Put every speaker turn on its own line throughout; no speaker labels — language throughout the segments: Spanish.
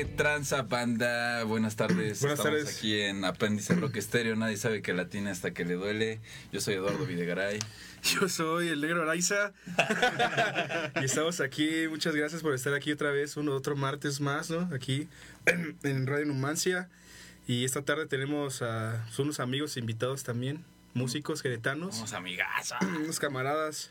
¿Qué tranza, banda? Buenas tardes.
Buenas
Estamos
tardes.
aquí en Apéndice Rock Estéreo. Nadie sabe que la tiene hasta que le duele. Yo soy Eduardo Videgaray.
Yo soy el negro Araiza. y estamos aquí. Muchas gracias por estar aquí otra vez, uno otro martes más, ¿no? Aquí en, Radio Numancia. Y esta tarde tenemos a unos amigos invitados también, músicos queretanos,
Somos amigazos.
unos camaradas.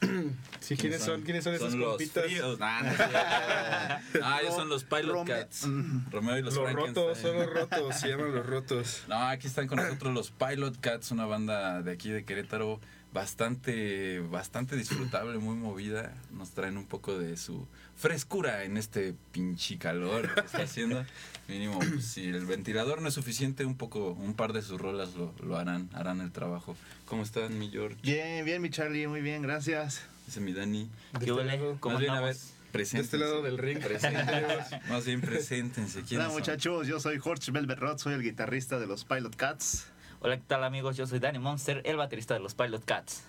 sí, ¿quiénes son? ¿Quiénes son esos
los
compitas?
fríos. Nah, no ah, ellos son los Pilot
Rome-
Cats. Romeo y los,
Los rotos, son los rotos, se llaman los rotos.
No, aquí están con nosotros los Pilot Cats, una banda de aquí de Querétaro bastante, bastante disfrutable, muy movida. Nos traen un poco de su frescura en este pinche calor que está haciendo. Mínimo, pues, si el ventilador no es suficiente, un poco, un par de sus rolas lo, lo harán, harán el trabajo. ¿Cómo están, mi George?
Bien, bien, mi Charlie, muy bien, gracias.
Ese mi Dani.
¿Qué
este
huele? ¿Cómo
Más bien, a ver?
De este lado del ring.
Más bien, preséntense. ¿Quiénes
Hola
son?
muchachos, yo soy Jorge Belberrot, soy el guitarrista de los Pilot Cats.
Hola, ¿qué tal amigos? Yo soy Danny Monster, el baterista de los Pilot Cats.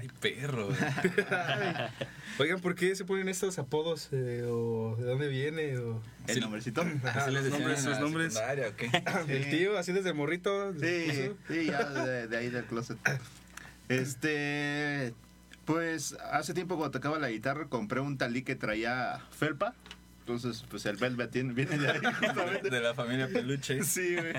Ay, perro.
Oigan, ¿por qué se ponen estos apodos? eh, ¿O de dónde viene? O...
El
Sí.
nombrecito.
Ajá,
¿Así les
los
decían
nombres, sus nombres.
secundaria o qué?
El tío, así desde morrito.
Sí, sí, ya de, de ahí del closet. Este, pues hace tiempo cuando tocaba la guitarra compré un talí que traía felpa. Entonces, pues el Velvet tiene- viene de ahí justamente.
De la familia Peluche.
Sí, güey.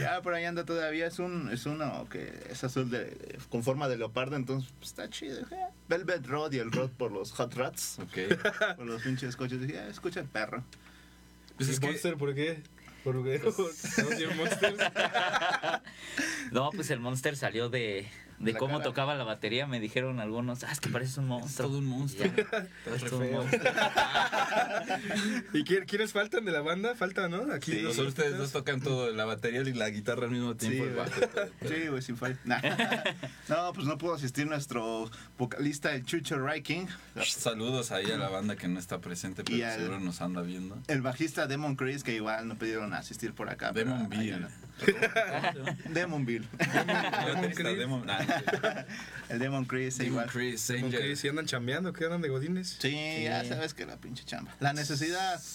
Ya por ahí anda todavía. Es un es uno que es azul de, con forma de leopardo, entonces pues, está chido. Dije, "Ah". Velvet Rod y el Rod por los Hot Rats,
Ok.
por los pinches coches. Dije, "Ah, escucha el perro.
Pues
¿Y
es que
Monster por qué? ¿Por qué? ¿No Monsters?
No, pues el Monster salió de, de
La
cómo
cara.
tocaba la batería. Me dijeron algunos, ah, es que pareces un
es
monstruo.
todo un monstruo.
Es un monstruo.
¿Y quién- quiénes faltan de la banda? Faltan, ¿no? Aquí
Sí.
los
ustedes dos tocan todo, la batería y la guitarra al mismo tiempo.
Sí, güey.
todo, todo.
Sí, sin falta. Nah. No, pues no pudo asistir nuestro vocalista, el Chucho King
Saludos ahí a la banda que no está presente, pero
Y al-
seguro nos anda viendo.
El bajista Demon Chris, que igual no pidieron asistir por acá.
Demon Bill.
Demon Bill.
Demon- nah,
El Demon Chris,
Demon
igual.
Chris,
¿Con
Angel.
qué? ¿Si andan chambeando? ¿Qué andan de godines?
Sí, ya sabes que la pinche chamba. La necesidad.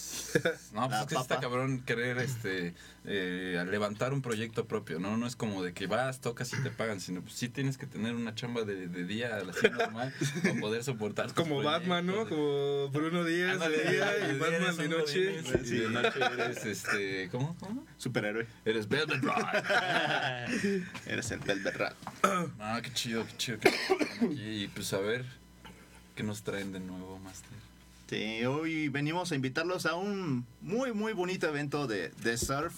No, pues
La
es que está cabrón querer este eh, levantar un proyecto propio, ¿no? No es como de que vas, tocas y te pagan, sino pues sí tienes que tener una chamba de, de día así normal para poder soportar tus
Como Batman, ¿no? Como Bruno Díaz de día y Batman de noche.
Y de noche eres este, ¿cómo? ¿Cómo?
Superhéroe.
Eres Velvet.
Eres el Velvet.
Ah, qué chido, qué chido que están aquí. Y pues a ver qué nos traen de nuevo, Master.
Sí, hoy venimos a invitarlos a un muy, muy bonito evento de, de surf.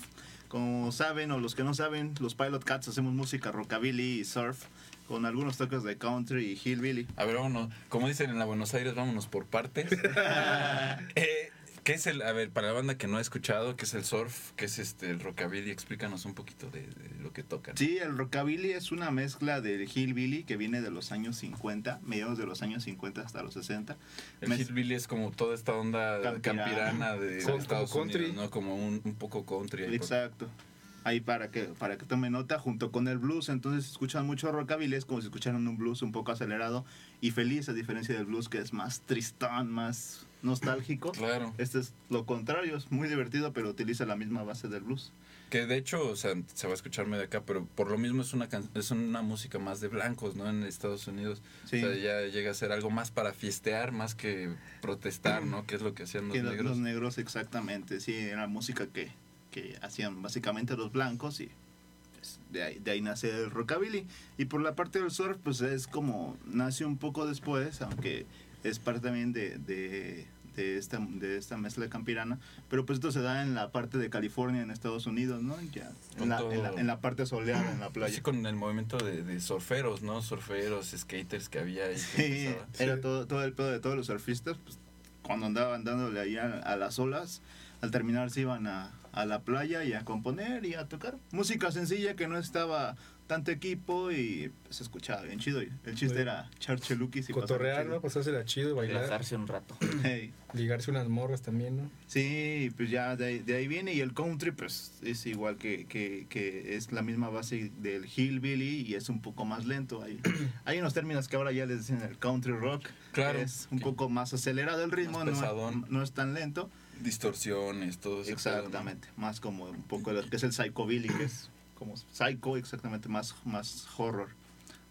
Como saben, o los que no saben, los Pilot Cats hacemos música rockabilly y surf con algunos toques de country y hillbilly.
A ver, vámonos. Como dicen en la Buenos Aires, vámonos por partes. Eh, ¿Qué es el, a ver, para la banda que no ha escuchado, qué es el surf, qué es este el rockabilly? Explícanos un poquito de, de lo que tocan.
Sí, el rockabilly es una mezcla del hillbilly que viene de los años 50, mediados de los años 50 hasta los 60.
El
Mez-
hillbilly es como toda esta onda
Campirana.
campirana, de
Como-
Estados
como country.
Unidos, ¿no? Como un, un poco country. ahí por-
Exacto. Ahí para que para que tome nota junto con el blues, entonces si escuchan mucho rockabilly es como si escucharan un blues un poco acelerado y feliz a diferencia del blues que es más tristón, más nostálgico.
Claro.
Este es lo contrario, es muy divertido, pero utiliza la misma base del blues.
Que de hecho, o sea, se va a escuchar medio acá, pero por lo mismo es una can- es una música más de blancos, ¿no? En Estados Unidos.
Sí.
O sea, ya llega a ser algo más para fiestear, más que protestar, ¿no? Que es lo que hacían los
Que
negros.
los negros exactamente, sí, era música que, que hacían básicamente los blancos y pues, de, ahí, de ahí nace el rockabilly. Y por la parte del surf, pues es como nace un poco después, aunque es parte también de, de, de esta, de esta mezcla campirana, pero pues esto se da en la parte de California, en Estados Unidos, ¿no? Ya, en, la, en, la, en la parte soleada, en la playa.
Así con el movimiento de, de surferos, ¿no? Surferos, skaters que había ahí.
Sí, era todo, todo el pedo de todos los surfistas, pues, cuando andaban dándole ahí a, a las olas, al terminar se iban a, a la playa y a componer y a tocar. Música sencilla que no estaba tanto equipo y se escuchaba bien chido. Y el chiste
Muy-
era echar cheluquis y
Cotorrear, ¿no? Pasársela chido, bailar.
Relajarse un rato.
Hey.
Ligarse unas morras también, ¿no?
Sí, pues ya de ahí, de ahí viene y el country pues es igual que, que, que es la misma base del hillbilly y es un poco más lento. Hay, hay unos términos que ahora ya les dicen el country rock.
Claro.
Es un poco más acelerado el ritmo,
Más
no, no es tan lento.
Distorsiones, todo ese pedo, ¿no?
Exactamente, más como un poco lo que es el psychobilly, que es como psycho, exactamente más, más horror.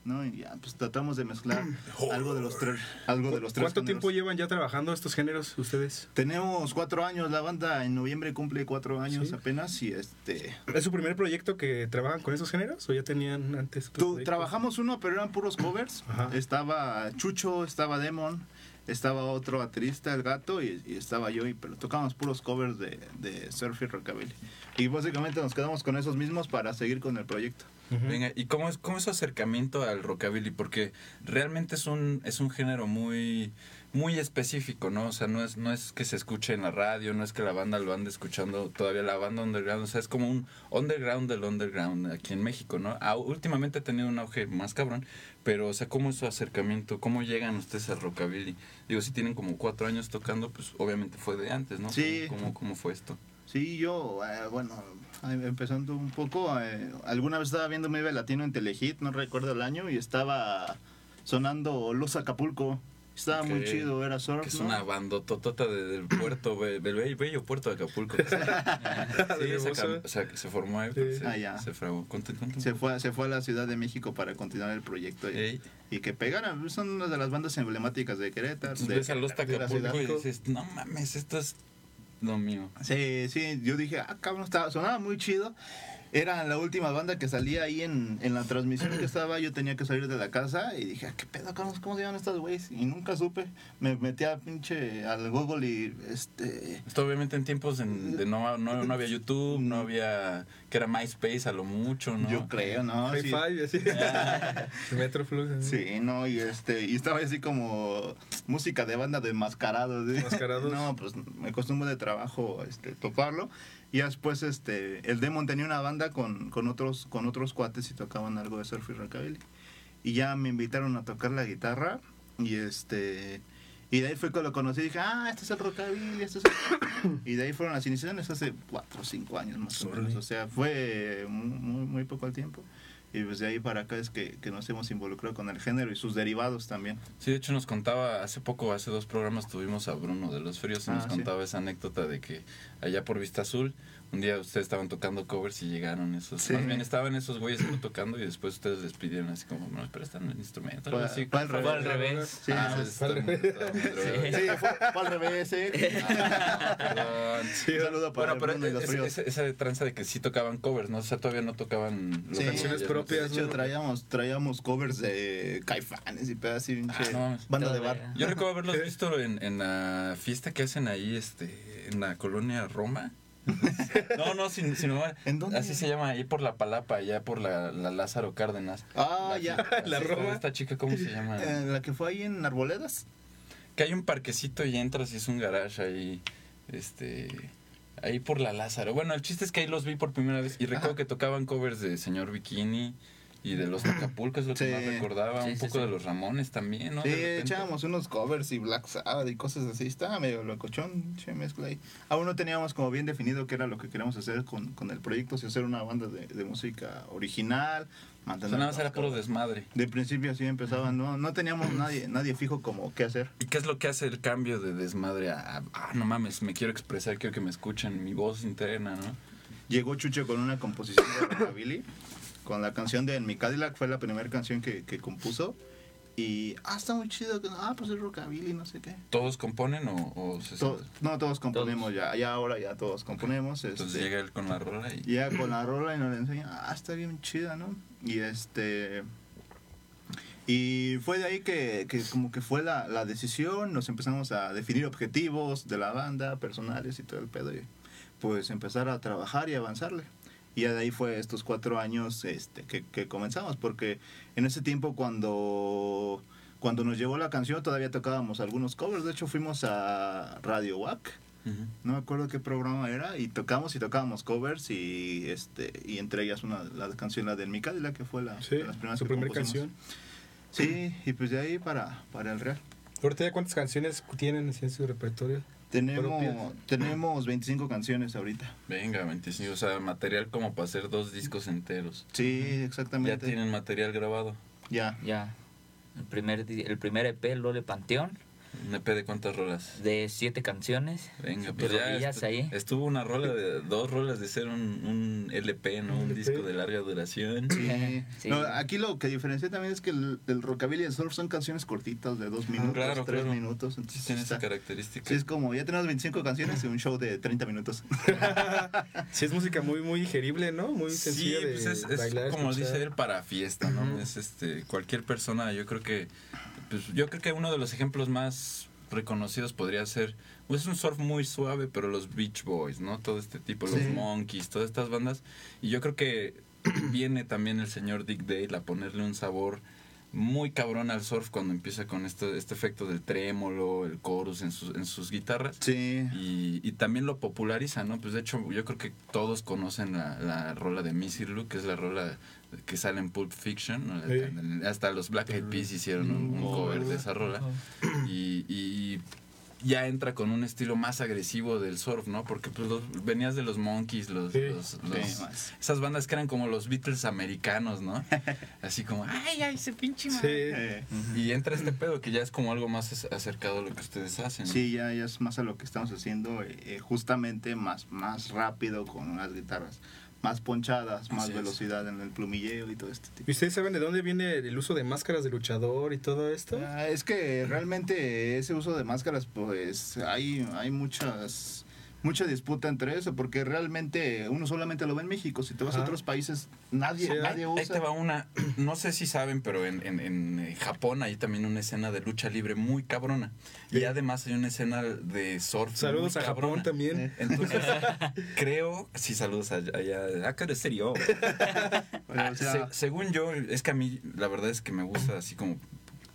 ¿no? Y ya, pues tratamos de mezclar algo de los tres, algo de los tres
¿Cuánto
géneros.
tiempo llevan ya trabajando estos géneros ustedes?
Tenemos cuatro años, la banda en noviembre cumple cuatro años
Sí.
apenas y este...
¿Es su primer proyecto que trabajan con esos géneros o ya tenían antes?
Tú, trabajamos uno, pero eran puros covers.
Ajá.
Estaba Chucho, estaba Demon, estaba otro baterista, el gato, y, y estaba yo, y, pero tocábamos puros covers de, de surf y rockabilly. Y básicamente nos quedamos con esos mismos para seguir con el proyecto.
Venga, ¿y cómo es, cómo es su acercamiento al rockabilly? Porque realmente es un, es un género muy, muy específico, ¿no? O sea, no es, no es que se escuche en la radio, no es que la banda lo ande escuchando todavía la banda underground, o sea, es como un underground del underground aquí en México, ¿no? Ah, últimamente ha tenido un auge más cabrón, pero, o sea, ¿cómo es su acercamiento? ¿Cómo llegan ustedes al rockabilly? Digo, si tienen como cuatro años tocando, pues obviamente fue de antes, ¿no?
Sí.
¿Cómo, cómo, fue esto?
Sí, yo, eh, bueno, empezando un poco, eh, alguna vez estaba viendo Vive Latino en Telehit, no recuerdo el año, y estaba sonando Los Acapulco. Estaba muy chido, era surf,
Que es
¿no?
una bandototota de- del puerto, del bello, bello puerto de Acapulco. sí, sea, que se formó ahí,
Sí.
se,
Ah, ya.
se fraguó. Conte- conte un
Se fue, se fue a la Ciudad de México para continuar el proyecto y, y que pegaran. Son una de las bandas emblemáticas de Querétaro.
entonces
de-
ves a los
de.
Acapulco y dices, no mames, esto es lo mío.
Sí, sí, yo dije, ah, cabrón, estaba, sonaba muy chido. Era la última banda que salía ahí en, en la transmisión que estaba. Yo tenía que salir de la casa y dije, ah, ¿qué pedo, cabrón? ¿Cómo se llaman estas güeyes? Y nunca supe. Me metí a pinche al Google y este.
Esto obviamente en tiempos en- de no, no, no había YouTube, no había, que era MySpace a lo mucho, ¿no?
Yo creo, ¿no? Sí.
five, así. Metroflux. así.
Sí, no, y este, y estaba así como música de banda de mascarados. ¿sí?
Mascarados.
No, pues me costó un buen de trabajo este, toparlo. Y después este, el Demon tenía una banda con, con otros, con otros cuates y tocaban algo de surf y rockabilly. Y ya me invitaron a tocar la guitarra y este y de ahí fue que lo conocí y dije, ah, este es el rockabilly, este es el... Y de ahí fueron las iniciaciones hace cuatro o cinco años más o menos. O sea, fue muy, muy, muy poco el tiempo. Y pues de ahí para acá es que, que nos hemos involucrado con el género y sus derivados también.
Sí, de hecho nos contaba, hace poco, hace dos programas tuvimos a Bruno de Los Fríos y
Ah,
nos
sí.
contaba esa anécdota de que allá por Vista Azul, un día ustedes estaban tocando covers y llegaron esos,
Sí.
más bien estaban esos güeyes tocando y después ustedes les pidieron así como, nos prestan el instrumento,
Fue-
así.
fue al
Fue al revés.
Sí,
Ah,
sí,
fue al
está-
revés.
Sí, fue, fue al revés, ¿eh?
Perdón.
Un saludo para
Bueno, pero
y los
esa,
fríos.
esa, tranza de que sí tocaban covers, ¿no? O sea, todavía no tocaban
Sí.
Canciones propias,
De hecho,
¿no?
traíamos, traíamos covers de Caifanes y pedazos y
Ah, no
banda de bar.
Yo recuerdo haberlos visto en, en la fiesta que hacen ahí, este, en la colonia Roma. No, no, sin, sin.
¿En dónde?
Así se llama, ahí por la Palapa, allá por la, la Lázaro Cárdenas.
Ah, ya.
La Roma.
Esta chica, ¿cómo se llama?
Eh, la que fue ahí en Arboledas.
Que hay un parquecito y entras y es un garage ahí, este, ahí por la Lázaro. Bueno, el chiste es que ahí los vi por primera vez y recuerdo que tocaban covers de Señor Bikini y de los Acapulco, es lo que
Sí.
más recordaba,
Sí,
un
sí,
poco
sí.
de los Ramones también, ¿no?
Sí, echábamos unos covers y Black Sabbath y cosas así. Estaba medio locochón, che, mezcla ahí. Aún no teníamos como bien definido qué era lo que queríamos hacer con, con el proyecto, si hacer una banda de, de música original,
O
mantener...
sea, nada más era puro desmadre.
De principio así empezaba, no, no teníamos nadie, nadie fijo como qué hacer.
¿Y qué es lo que hace el cambio de desmadre a, ah, no mames, me quiero expresar, quiero que me escuchen, mi voz interna, ¿no?
Llegó Chucho con una composición de rockabilly, con la canción de En mi Cadillac, fue la primera canción que, que compuso. Y, ah, está muy chido, que- ah, pues es rockabilly, no sé qué.
¿Todos componen o, o se
To- no, todos componemos
Todos.
ya, ya ahora ya todos componemos.
Entonces
este,
llega él con la rola y...
llega con la rola y nos la enseña, ah, está bien chida, ¿no? Y este... Y fue de ahí que, que como que fue la, la decisión, nos empezamos a definir objetivos de la banda, personales y todo el pedo, y pues empezar a trabajar y avanzarle. Y ya de ahí fue estos cuatro años este, que, que comenzamos, porque en ese tiempo cuando, cuando nos llegó la canción todavía tocábamos algunos covers, de hecho fuimos a Radio WAC, no me acuerdo qué programa era y tocamos y tocábamos covers y este y entre ellas una la canción la del Mi Cadillac que fue la
Sí,
de las primeras
su
que
primera
compusimos.
canción.
sí y pues de ahí para para el real
¿Ahorita ya cuántas canciones tienen en su repertorio?
Tenemos tenemos 25 canciones ahorita
Venga, 25, o sea, material como para hacer dos discos enteros.
sí
Ya
exactamente
tienen material grabado.
ya
Ya. El primer, el primer EP, Lole Panteón.
¿Un EP de cuántas rolas?
de siete canciones.
Venga, pues ya estu-
ahí.
estuvo una rola de dos rolas de ser un, un LP, ¿no? Un
LP.
disco de larga duración.
Sí.
Sí.
No, aquí lo que diferencia también es que el, el rockabilly y el surf son canciones cortitas de dos minutos,
claro,
tres
claro.
minutos.
Sí
Entonces
tiene
está-
esa característica.
sí, es como ya tenemos 25 canciones y un show de 30 minutos.
Sí, es música muy, muy digerible, ¿no? Muy
Sí,
sencilla de
pues es, es
bailar,
como
escuchar.
dice él para fiesta, ¿no? Es este cualquier persona, yo creo que pues yo creo que uno de los ejemplos más reconocidos podría ser pues es un surf muy suave, pero los Beach Boys, ¿no? Todo este tipo, los. Monkeys, todas estas bandas y yo creo que viene también el señor Dick Dale a ponerle un sabor muy cabrón al surf cuando empieza con este, este efecto del trémolo, el chorus en sus, en sus guitarras.
Sí.
Y, y también lo populariza, ¿no? Pues de hecho, yo creo que todos conocen la, la rola de Missy Lou, que es la rola que sale en Pulp Fiction. ¿no?
Sí.
Hasta los Black Eyed Peas hicieron un, un cover de esa rola. Y, y ya entra con un estilo más agresivo del surf, ¿no? Porque pues los, venías de los Monkeys, los,
Sí.
los- los-
Sí, más.
esas bandas que eran como los Beatles americanos, ¿no? Así como, ay, ay, ese pinche
Sí.
madre".
Eh,
Y entra este pedo que ya es como algo más ac- acercado a lo que ustedes hacen. ¿no?
Sí, ya, ya es más a lo que estamos haciendo, eh, eh, justamente más, más rápido con unas guitarras más ponchadas, más
Así es.
velocidad en el plumilleo y todo este tipo.
¿Y ustedes saben de dónde viene el uso de máscaras de luchador y todo esto?
Ah, es que realmente ese uso de máscaras, pues hay, hay muchas mucha disputa entre eso, porque realmente uno solamente lo ve en México. Si te vas a otros países, nadie,
Sí,
nadie
Ahí te
usa.
va una, no sé si saben, pero en, en- en, eh, Japón hay también una escena de lucha libre muy cabrona. Y además hay una escena de surf.
Saludos
muy
a Japón también.
Eh.
Entonces, creo, sí, saludos allá, allá acá de serio.
Pero,
Ah,
o sea,
se- según yo, es que a mí la verdad es que me gusta así como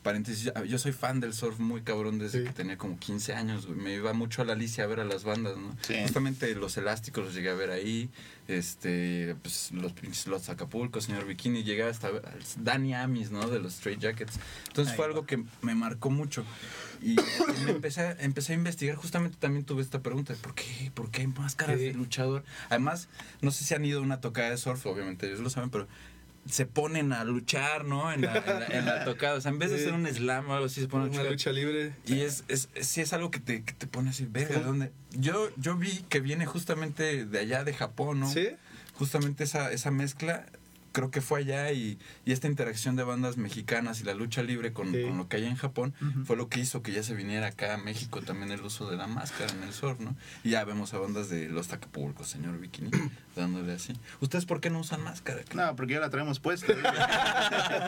paréntesis, yo soy fan del surf muy cabrón desde
Sí.
que tenía como 15 años, güey. Me iba mucho a la Alicia a ver a las bandas, ¿no?
Sí.
Justamente los elásticos los llegué a ver ahí, este, pues los pinches los Acapulco, señor Bikini, llegué hasta Danny Amis, ¿no? De los Straight Jackets. Entonces
Ahí
fue
va.
algo que me marcó mucho. Y me empecé, a- empecé a investigar, justamente también tuve esta pregunta, ¿por qué? ¿Por qué hay máscaras
Sí.
de luchador? Además, no sé si han ido a una tocada de surf, obviamente ellos lo saben, pero se ponen a luchar, ¿no? En la, en la- en la tocada. O sea, en vez de hacer un slam o algo así, se ponen a
Una
luchar.
lucha libre.
Y es, es, es- sí es algo que te, que te pone así, verga, ¿de ¿dónde? Yo, yo vi que viene justamente de allá, de Japón, ¿no?
¿Sí?
Justamente esa, esa mezcla, creo que fue allá y, y esta interacción de bandas mexicanas y la lucha libre con,
Sí.
con lo que hay en Japón fue lo que hizo que ya se viniera acá a México también el uso de la máscara en el surf, ¿no? Y ya vemos a bandas de los Tacapulco, señor Bikini, dándole así. ¿Ustedes por qué no usan máscara?
No, porque ya la traemos puesta.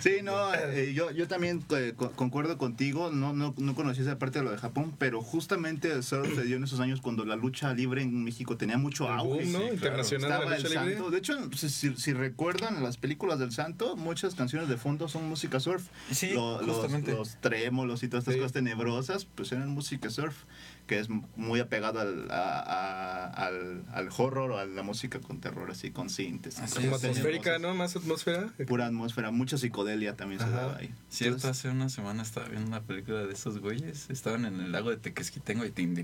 sí, no, eh, yo, yo también eh, co- concuerdo contigo, no, no, no conocí esa parte de lo de Japón, pero justamente el surf se dio en esos años cuando la lucha libre en México tenía mucho
El
auge.
boom, ¿no?
sí, claro.
Internacional de
Estaba
la
el
lucha libre.
santo. De hecho, si, si- si recuerdan las películas del santo, muchas canciones de fondo son música surf.
Sí,
Lo- los,
justamente.
los trémolos y todas estas
Sí.
cosas tenebrosas, pues eran música surf, que es muy apegado al, a- a- al, al horror o a la música con terror, así con sintes.
Así
Como
es,
atmosférica, ¿no? Más atmósfera.
Pura atmósfera, mucha psicodelia también se daba ahí.
Cierto,
Entonces,
hace una semana estaba viendo una película de esos güeyes. Estaban en el lago de Tequesquitengo y tin,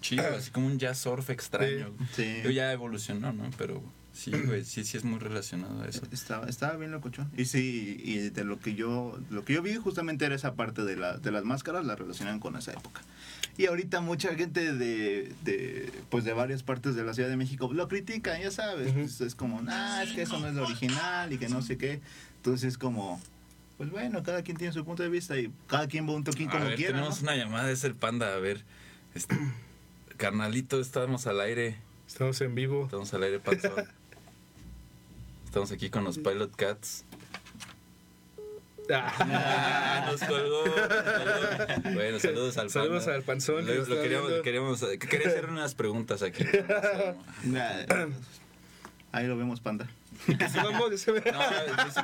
chido, así como un jazz surf extraño.
Sí.
Yo ya evolucionó, ¿no? Pero sí, güey, sí, sí es muy relacionado a eso.
Estaba, estaba bien locochón. Y sí, y de lo que yo lo que yo vi justamente era esa parte de, la, de las máscaras, la relacionaban con esa época. Y ahorita mucha gente de, de pues de varias partes de la Ciudad de México lo critican, ya sabes. Pues es como, nah, es que eso no es lo original y que no sé qué. Entonces es como, pues bueno, cada quien tiene su punto de vista y cada quien va un toquín
A
como
ver,
quiera.
tenemos
¿no?
una llamada, es el panda. A ver, este, carnalito, estamos al aire.
Estamos en vivo.
Estamos al aire, panzón. Estamos aquí con los Pilot Cats. Ah, nos colgó, nos colgó. Bueno, saludos al
Saludos
panda.
al panzón
Lo, queríamos, queríamos, quería hacer unas preguntas aquí.
Ahí lo vemos, panda.
No, dice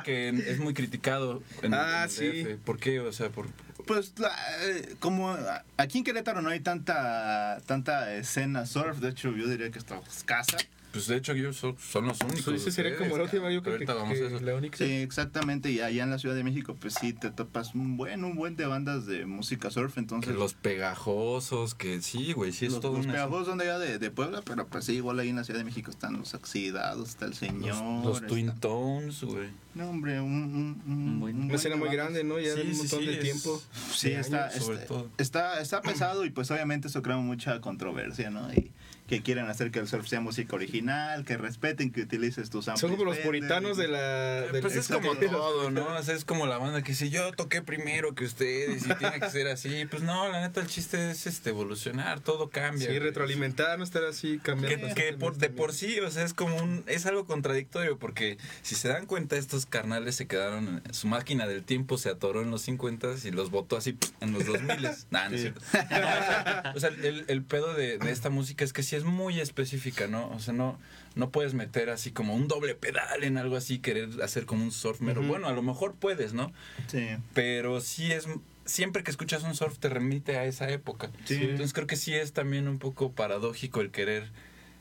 que es muy criticado en,
Ah,
en el
sí.
DF. ¿Por qué? O sea, por...
Pues la- eh, como aquí en Querétaro no hay tanta tanta escena surf, de hecho yo diría que está escasa.
Pues de hecho ellos son, son los únicos.
Pues ese sería
ustedes,
como la última, yo creo que,
vamos a
que
eso.
la única.
Sí, exactamente, y allá en la Ciudad de México pues sí te topas un buen un buen de bandas de música surf,
Que
entonces
los pegajosos, que sí, güey,
los,
sí es todo
los pegajosos son de allá de, de Puebla, pero pues sí, igual ahí en la Ciudad de México están los oxidados, está el señor, Junior.
Los Twin
está-
Tones, güey.
No, hombre, un, un, un-
Un buen-
un
Una escena muy grande, ¿no? Ya
Sí,
de un montón
sí,
de
es-
tiempo.
Sí, está,
años.
sobre
está,
todo.
está, está pesado y pues obviamente eso crea mucha controversia, ¿no? Y que quieren hacer que el surf sea música original, que respeten que utilices tus
Son
samples
como los puritanos de la... del-
Pues es como todo, ¿no? O sea, es como la banda que si yo toqué primero que ustedes y tiene que ser así. Pues no, la neta, el chiste es este evolucionar, todo cambia.
Sí, retroalimentar, no estar así cambiando.
Que, que por, de por sí, o sea, es como un. Es algo contradictorio porque si se dan cuenta, estos carnales se quedaron. en- Su máquina del tiempo se atoró en los 50 y los botó así en los 2000 Nah, no es cierto. No, o sea, o sea, el, el pedo de, de esta música es que sí es muy específica, ¿no? O sea, no, no puedes meter así como un doble pedal en algo así, querer hacer como un surf.
Ujú.
Bueno, a lo mejor puedes, ¿no?
Sí.
pero sí es siempre que escuchas un surf te remite a esa época.
Sí.
Entonces creo que sí es también un poco paradójico el querer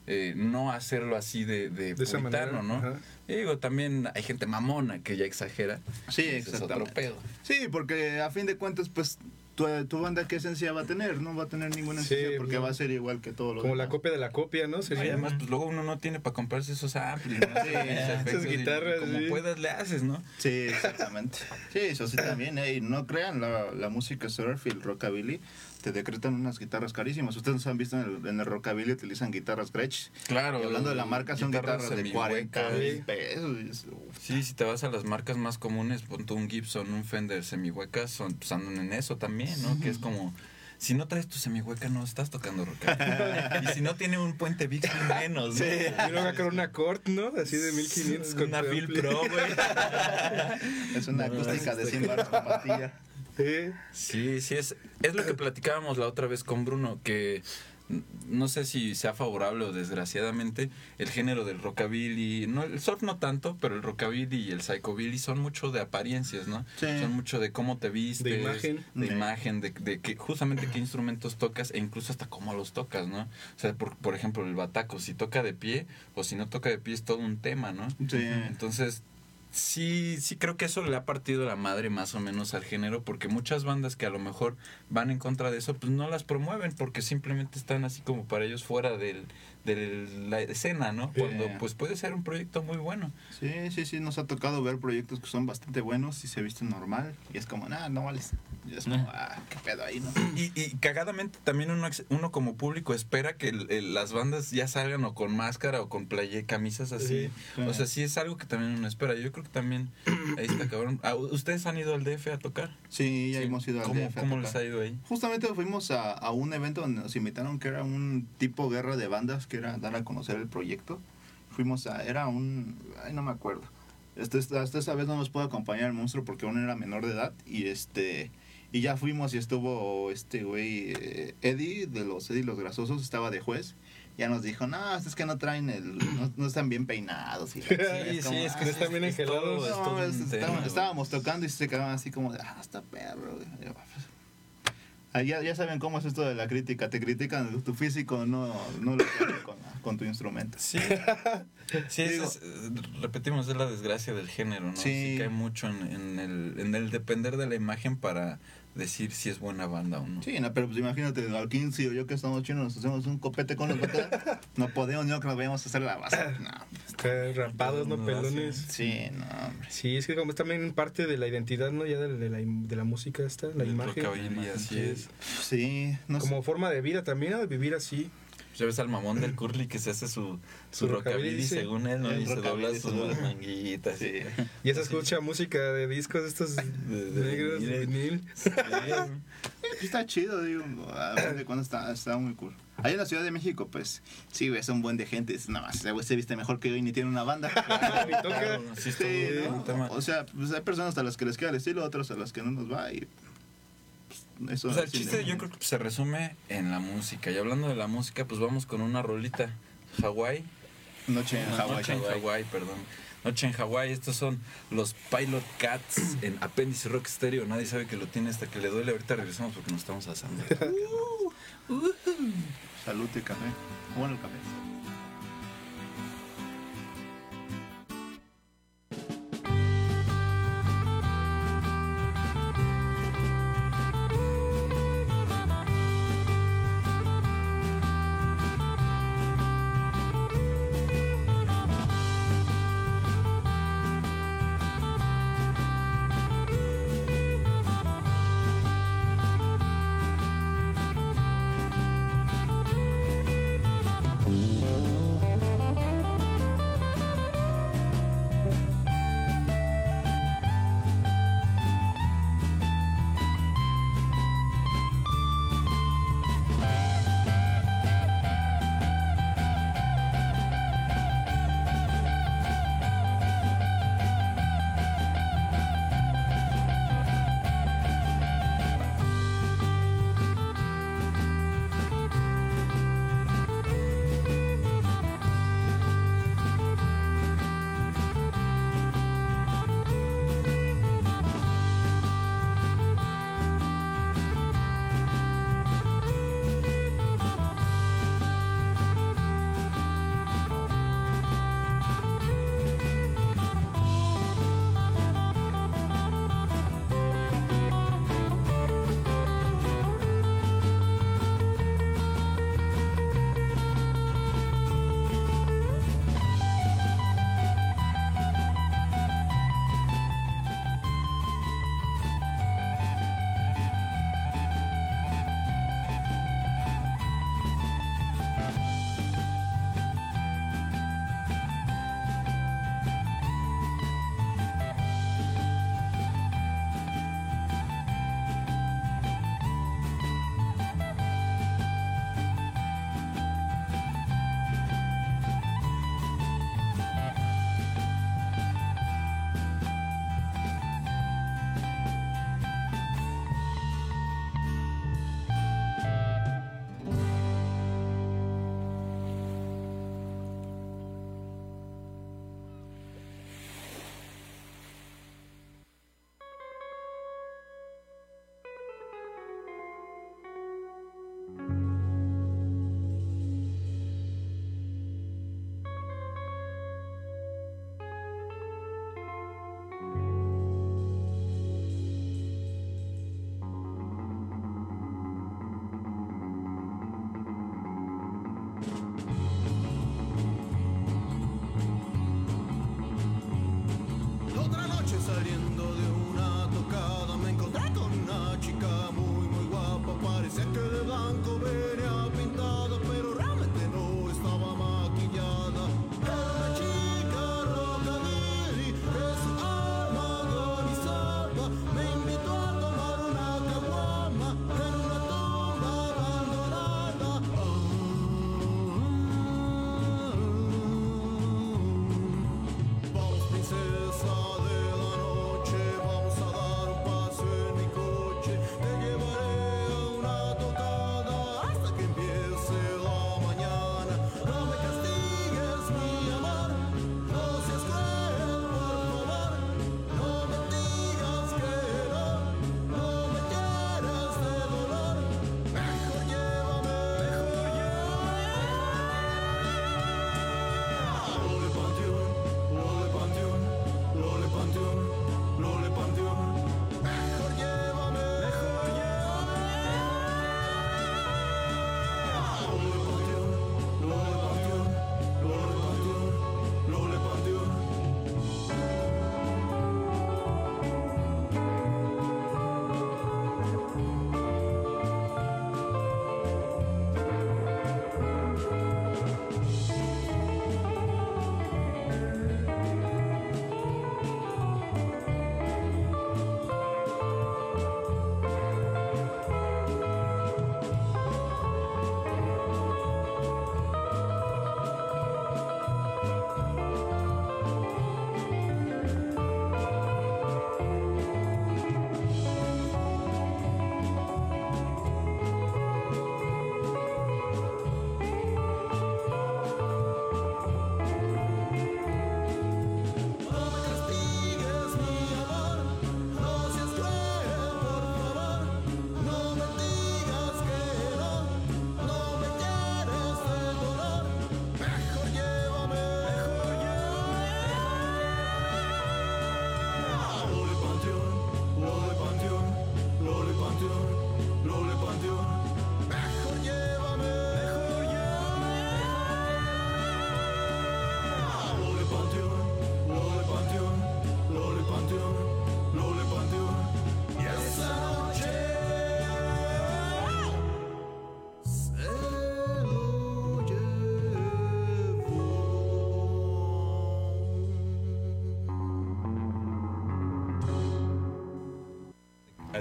eh, no hacerlo así de, de,
De esa
puritano,
manera,
¿no?
ajá.
Y digo, también hay gente mamona que ya exagera.
Sí,
Ese es otro
exactamente.
pedo.
Sí, porque a fin de cuentas, pues, tu, tu banda, ¿qué esencia va a tener? No va a tener ninguna
Sí,
esencia porque
no.
va a ser igual que todos los
Como la copia de la copia, ¿no?
Y
Sería
además, pues luego uno no tiene para comprarse esos amplis, ¿no?
Sí,
y
guitarras,
Como
sí.
puedas le haces, ¿no?
Sí, exactamente. Sí, eso sí también. eh, y no crean, la, la música surf y el rockabilly te decretan unas guitarras carísimas. Ustedes han visto en el, en el rockabilly utilizan guitarras Gretsch.
Claro.
Y hablando de la marca, son guitarras, de
semihuecas.
40
sí.
mil pesos.
Sí, si te vas a las marcas más comunes, pon tú un Gibson, un Fender semihuecas, son, pues andan en eso también, ¿no? Que es como, si no traes tu semihueca no estás tocando rock. y si no tiene un puente Bixby menos, ¿no?
Y luego acá una Cort, ¿no? Así de 1500 con
Una
ampli.
Pro, güey.
Es una
No,
acústica de
está
100 baros con pastilla.
Sí.
Sí, sí, es, es lo que platicábamos la otra vez con Bruno, que no sé si sea favorable o desgraciadamente el género del rockabilly, no, el surf no tanto, pero el rockabilly y el psychobilly son mucho de apariencias, ¿no?
Sí.
Son mucho de cómo te vistes,
De imagen.
de
Sí.
imagen, de, de que justamente qué instrumentos tocas e incluso hasta cómo los tocas, ¿no? O sea, por, por ejemplo, el bataco, si toca de pie o si no toca de pie es todo un tema, ¿no?
Sí.
Entonces, sí, sí creo que eso le ha partido la madre más o menos al género, porque muchas bandas que a lo mejor van en contra de eso, pues no las promueven, porque simplemente están así como para ellos fuera del, de la escena, ¿no? Cuando pues puede ser un proyecto muy bueno.
Sí, sí, sí, nos ha tocado ver proyectos que son bastante buenos y se visten normal. Y es como, nah, no vales. Y es como, ah, qué pedo ahí, ¿no?
Y, y cagadamente también uno, uno como público espera que el- el- las bandas ya salgan o con máscara o con playa, camisas así.
Sí.
O sea, sí es algo que también uno espera. Yo creo que también ahí está cabrón. Ah, ¿Ustedes han ido al DF a tocar?
Sí, ya
Sí.
hemos ido al
¿Cómo,
DF a
¿cómo
tocar.
les ha ido ahí?
Justamente fuimos a, a un evento donde nos invitaron que era un tipo guerra de bandas, que era dar a conocer el proyecto. Fuimos a, era un, ay no me acuerdo. Este, hasta esa vez no nos pudo acompañar el monstruo porque aún era menor de edad y este y ya fuimos y estuvo este güey eh, Eddie de los Eddie los grasosos estaba de juez. Ya nos dijo, no, es que no traen el, no, no están bien peinados. Y,
Sí,
es como,
sí, es que
"Ah,
están bien
es todo-
engelados".
es
no, estábamos, estábamos tocando y se quedaban así como de, ah, está perro. güey". Y yo, pues, Ya, ya saben cómo es esto de la crítica. Te critican tu físico, no, no lo haces con, tu instrumento.
Sí, sí
Digo-
es- repetimos, es la desgracia del género, ¿no?
Sí.
Sí, cae mucho en, en el, en el depender de la imagen para decir si es buena banda o no.
Sí, no, pero pues imagínate, al 15 o yo que estamos chinos, nos hacemos un copete con los botas. no podemos, no creo que vayamos a hacer la base. No,
Acá rapados, ¿no?
No,
Pelones.
sí, no, hombre.
Sí, es que como es también parte de la identidad, ¿no? Ya de, de la, de la música esta, la
El
imagen.
así es.
Sí, no sé.
Como forma de vida también, ¿no? De vivir así.
Ya ves al mamón del curly que se hace su, su
Su rockabilly,
según él, ¿no? Y se dobla sus manguitas.
Sí.
Y se escucha música de discos estos
de
negros, de
vinil.
vinil.
Está chido, digo, a ver de cuando está, está muy cool. Ahí en la Ciudad de México, pues, sí, ves un buen de gente. es, Nada más, se viste mejor que yo y ni tiene una banda.
Y toca.
Claro, sí,
Sí, ¿no? O sea, pues hay personas a las que les queda el estilo, otras a las que no nos va y eso
O sea, el chiste
de-
yo creo que se resume en la música. Y hablando de la música, pues vamos con una rolita. Hawái.
Noche en Hawái.
Noche en Hawái, perdón. Noche en Hawái, estos son los Pilot Cats en Apéndice Rock Stereo. Nadie sabe que lo tiene hasta que le duele. Ahorita regresamos porque nos estamos asando.
Salud y café. Bueno, el café.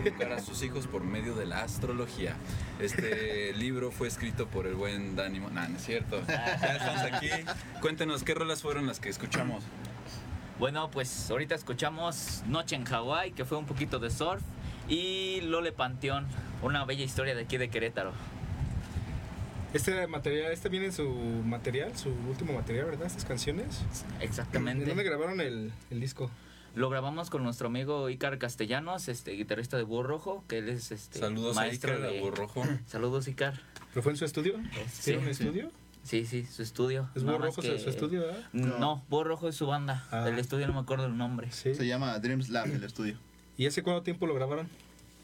Educar a sus hijos por medio de la astrología. Este libro fue escrito por el buen Dani. Mo- Nah, no es cierto. Ya estamos aquí. Cuéntenos qué rolas fueron las que escuchamos.
Bueno, pues ahorita escuchamos Noche en Hawái, que fue un poquito de surf, y Lole Panteón, una bella historia de aquí de Querétaro.
Este material, este viene en su material, su último material, ¿verdad? Estas canciones. ¿De
Exactamente.
dónde grabaron el, el disco?
Lo grabamos con nuestro amigo Icar Castellanos, este guitarrista de Búho Rojo, que él es este
Saludos a
maestro
Icar,
de-
Búho Rojo.
Saludos Icar.
¿Pero fue en su estudio?
Sí,
¿Tiene un
sí.
estudio?
Sí, sí, su estudio.
¿Es Búho Rojo
que-
su estudio, verdad?
No, Búho Rojo es su banda.
Ah.
El estudio no me acuerdo el nombre.
Sí.
Se llama Dreams Lab el estudio.
¿Y hace cuánto tiempo lo grabaron?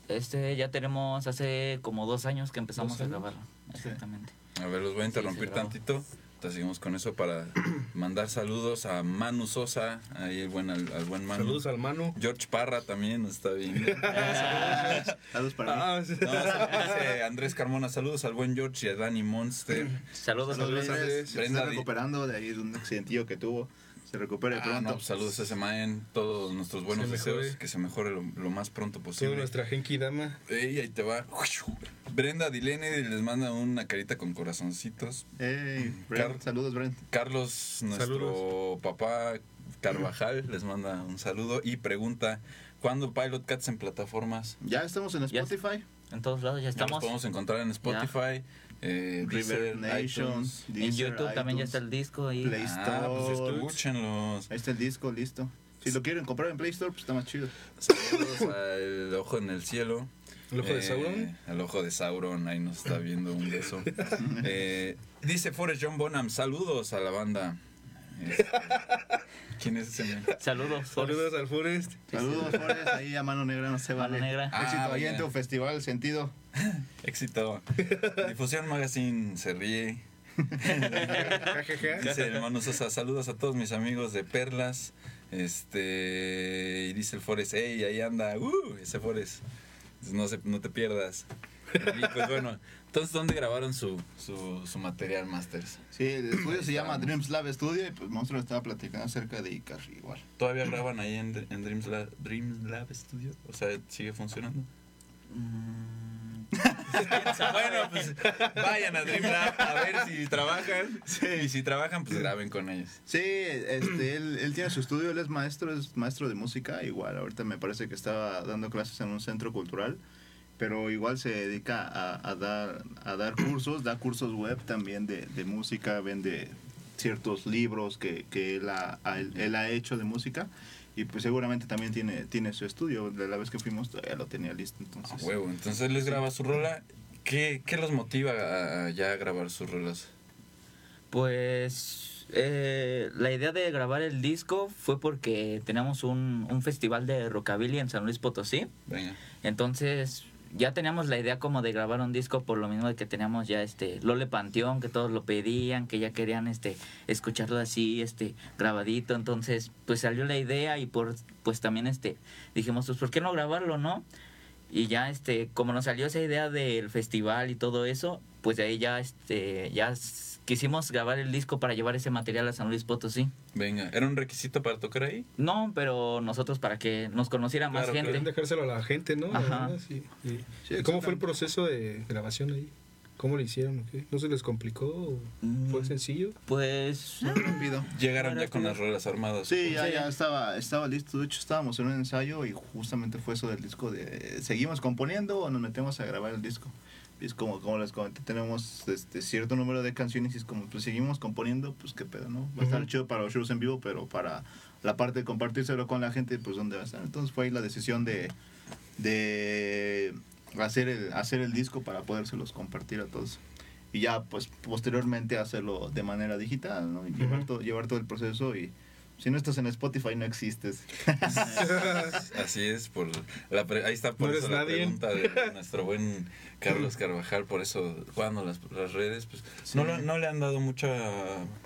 Este ya tenemos hace como dos años que empezamos
¿Dos
a grabarlo. Exactamente.
A ver, los voy a interrumpir
grabó.
tantito. Entonces seguimos con eso para mandar saludos a Manu Sosa, ahí el buen, al, al buen Manu.
Saludos al Manu.
George Parra también nos está bien.
Saludos para mí.
Ah, sí.
No, dice Andrés Carmona, saludos al buen George y a Danny Monster.
Saludos,
Saludos,
Andrés.
Andrés. Se
Brenda
está recuperando de ahí de un accidentillo que tuvo. Se recupere
Ah,
pronto.
no, saludos a ese man, todos nuestros buenos deseos, que se mejore lo, lo más pronto
Toda
posible.
nuestra Genki Dama.
Ey, ahí te va. Brenda Dilene les manda una carita con corazoncitos.
Ey, Brent,
Car-
saludos, Brent.
Carlos, nuestro papá Carvajal, les manda un saludo y pregunta, ¿cuándo Pilot Cats en plataformas?
Ya estamos en
Ya-
Spotify.
En todos lados ya
Ya los
estamos.
podemos encontrar en Spotify, eh,
River
Deezer,
Nation.
iTunes.
En YouTube también ya está el disco ahí.
Play
Ah, pues
Store.
escúchenlos.
Ahí está el disco, listo. Si lo quieren comprar en Play Store, pues está más chido.
Saludos al Ojo en el Cielo.
¿El ojo de
Eh,
Sauron?
El ojo de Sauron, ahí nos está viendo un beso. Eh, dice Forrest John Bonham, saludos a la banda. Eh, ¿Quién es ese men?
Saludos.
Saludos al Forest.
Saludos, Forrest. Ahí a Mano Negra no se
Mano
vale.
Negra.
Ah,
Éxito ahí en tu festival, sentido.
Éxito. Difusión Magazine se ríe. Dice el hermano Sosa, saludos a todos mis amigos de Perlas. Este, y dice el Forest, hey, ahí anda, uh, ese Forest. No, se, no te pierdas. Y pues bueno, entonces, ¿dónde grabaron su, su, su material, Masters?
Sí, el estudio se llama. Dreams Lab Studio y pues Monstruo estaba platicando acerca de Icar igual.
¿Todavía graban ahí en, en Dreams, Lab, Dreams Lab Studio? O sea, ¿sigue funcionando? bueno, pues vayan a Dream Lab a ver si trabajan. Y si trabajan, pues graben con ellos.
Sí, este, él, él tiene su estudio, él es maestro, es maestro de música, igual ahorita me parece que estaba dando clases en un centro cultural, pero igual se dedica a, a dar, a dar cursos, da cursos web también de, de música, vende ciertos libros que, que él, ha, a- él, ha hecho de música y pues seguramente también tiene, tiene su estudio, de la vez que fuimos todavía lo tenía listo,
A
entonces...
huevo. Entonces él les graba su rola. ¿Qué, qué los motiva a, a ya grabar sus rolas?
Pues eh, la idea de grabar el disco fue porque teníamos un, un festival de rockabilly en San Luis Potosí.
Venga.
Entonces ya teníamos la idea como de grabar un disco por lo mismo de que teníamos ya este Lole Panteón, que todos lo pedían, que ya querían este escucharlo así, este grabadito. Entonces, pues salió la idea y por pues también este dijimos, pues ¿por qué no grabarlo, no? Y ya este como nos salió esa idea del festival y todo eso, pues de ahí ya este ya quisimos grabar el disco para llevar ese material a San Luis Potosí.
Venga. ¿Era un requisito para tocar ahí?
No, pero nosotros para que nos conociera más
Claro,
gente.
Querían dejárselo a la gente, ¿no?
Ajá.
Sí. ¿Cómo fue el proceso de grabación ahí? ¿Cómo lo hicieron? qué? ¿No se les complicó? o ¿Fue
Mm.
sencillo?
Pues
Rápido.
Llegaron ya con las rolas armadas.
Sí, ya, ya estaba, estaba listo. De hecho, estábamos en un ensayo y justamente fue eso del disco de ¿seguimos componiendo o nos metemos a grabar el disco? Es como, como les comenté, tenemos este cierto número de canciones y es como, pues seguimos componiendo, pues qué pedo, ¿no? Va a estar chido para los shows en vivo, pero para la parte de compartírselo con la gente, pues ¿dónde va a estar? Entonces fue ahí la decisión de, de hacer, el, hacer el disco para podérselos compartir a todos. Y ya, pues posteriormente hacerlo de manera digital, ¿no? Y llevar, todo, llevar todo el proceso y si no estás en Spotify no existes.
Así es, por la pre- ahí está por
No
eso la
nadie.
pregunta de nuestro buen Carlos Carvajal, por eso cuando las, las redes, pues no, lo- no le han dado mucha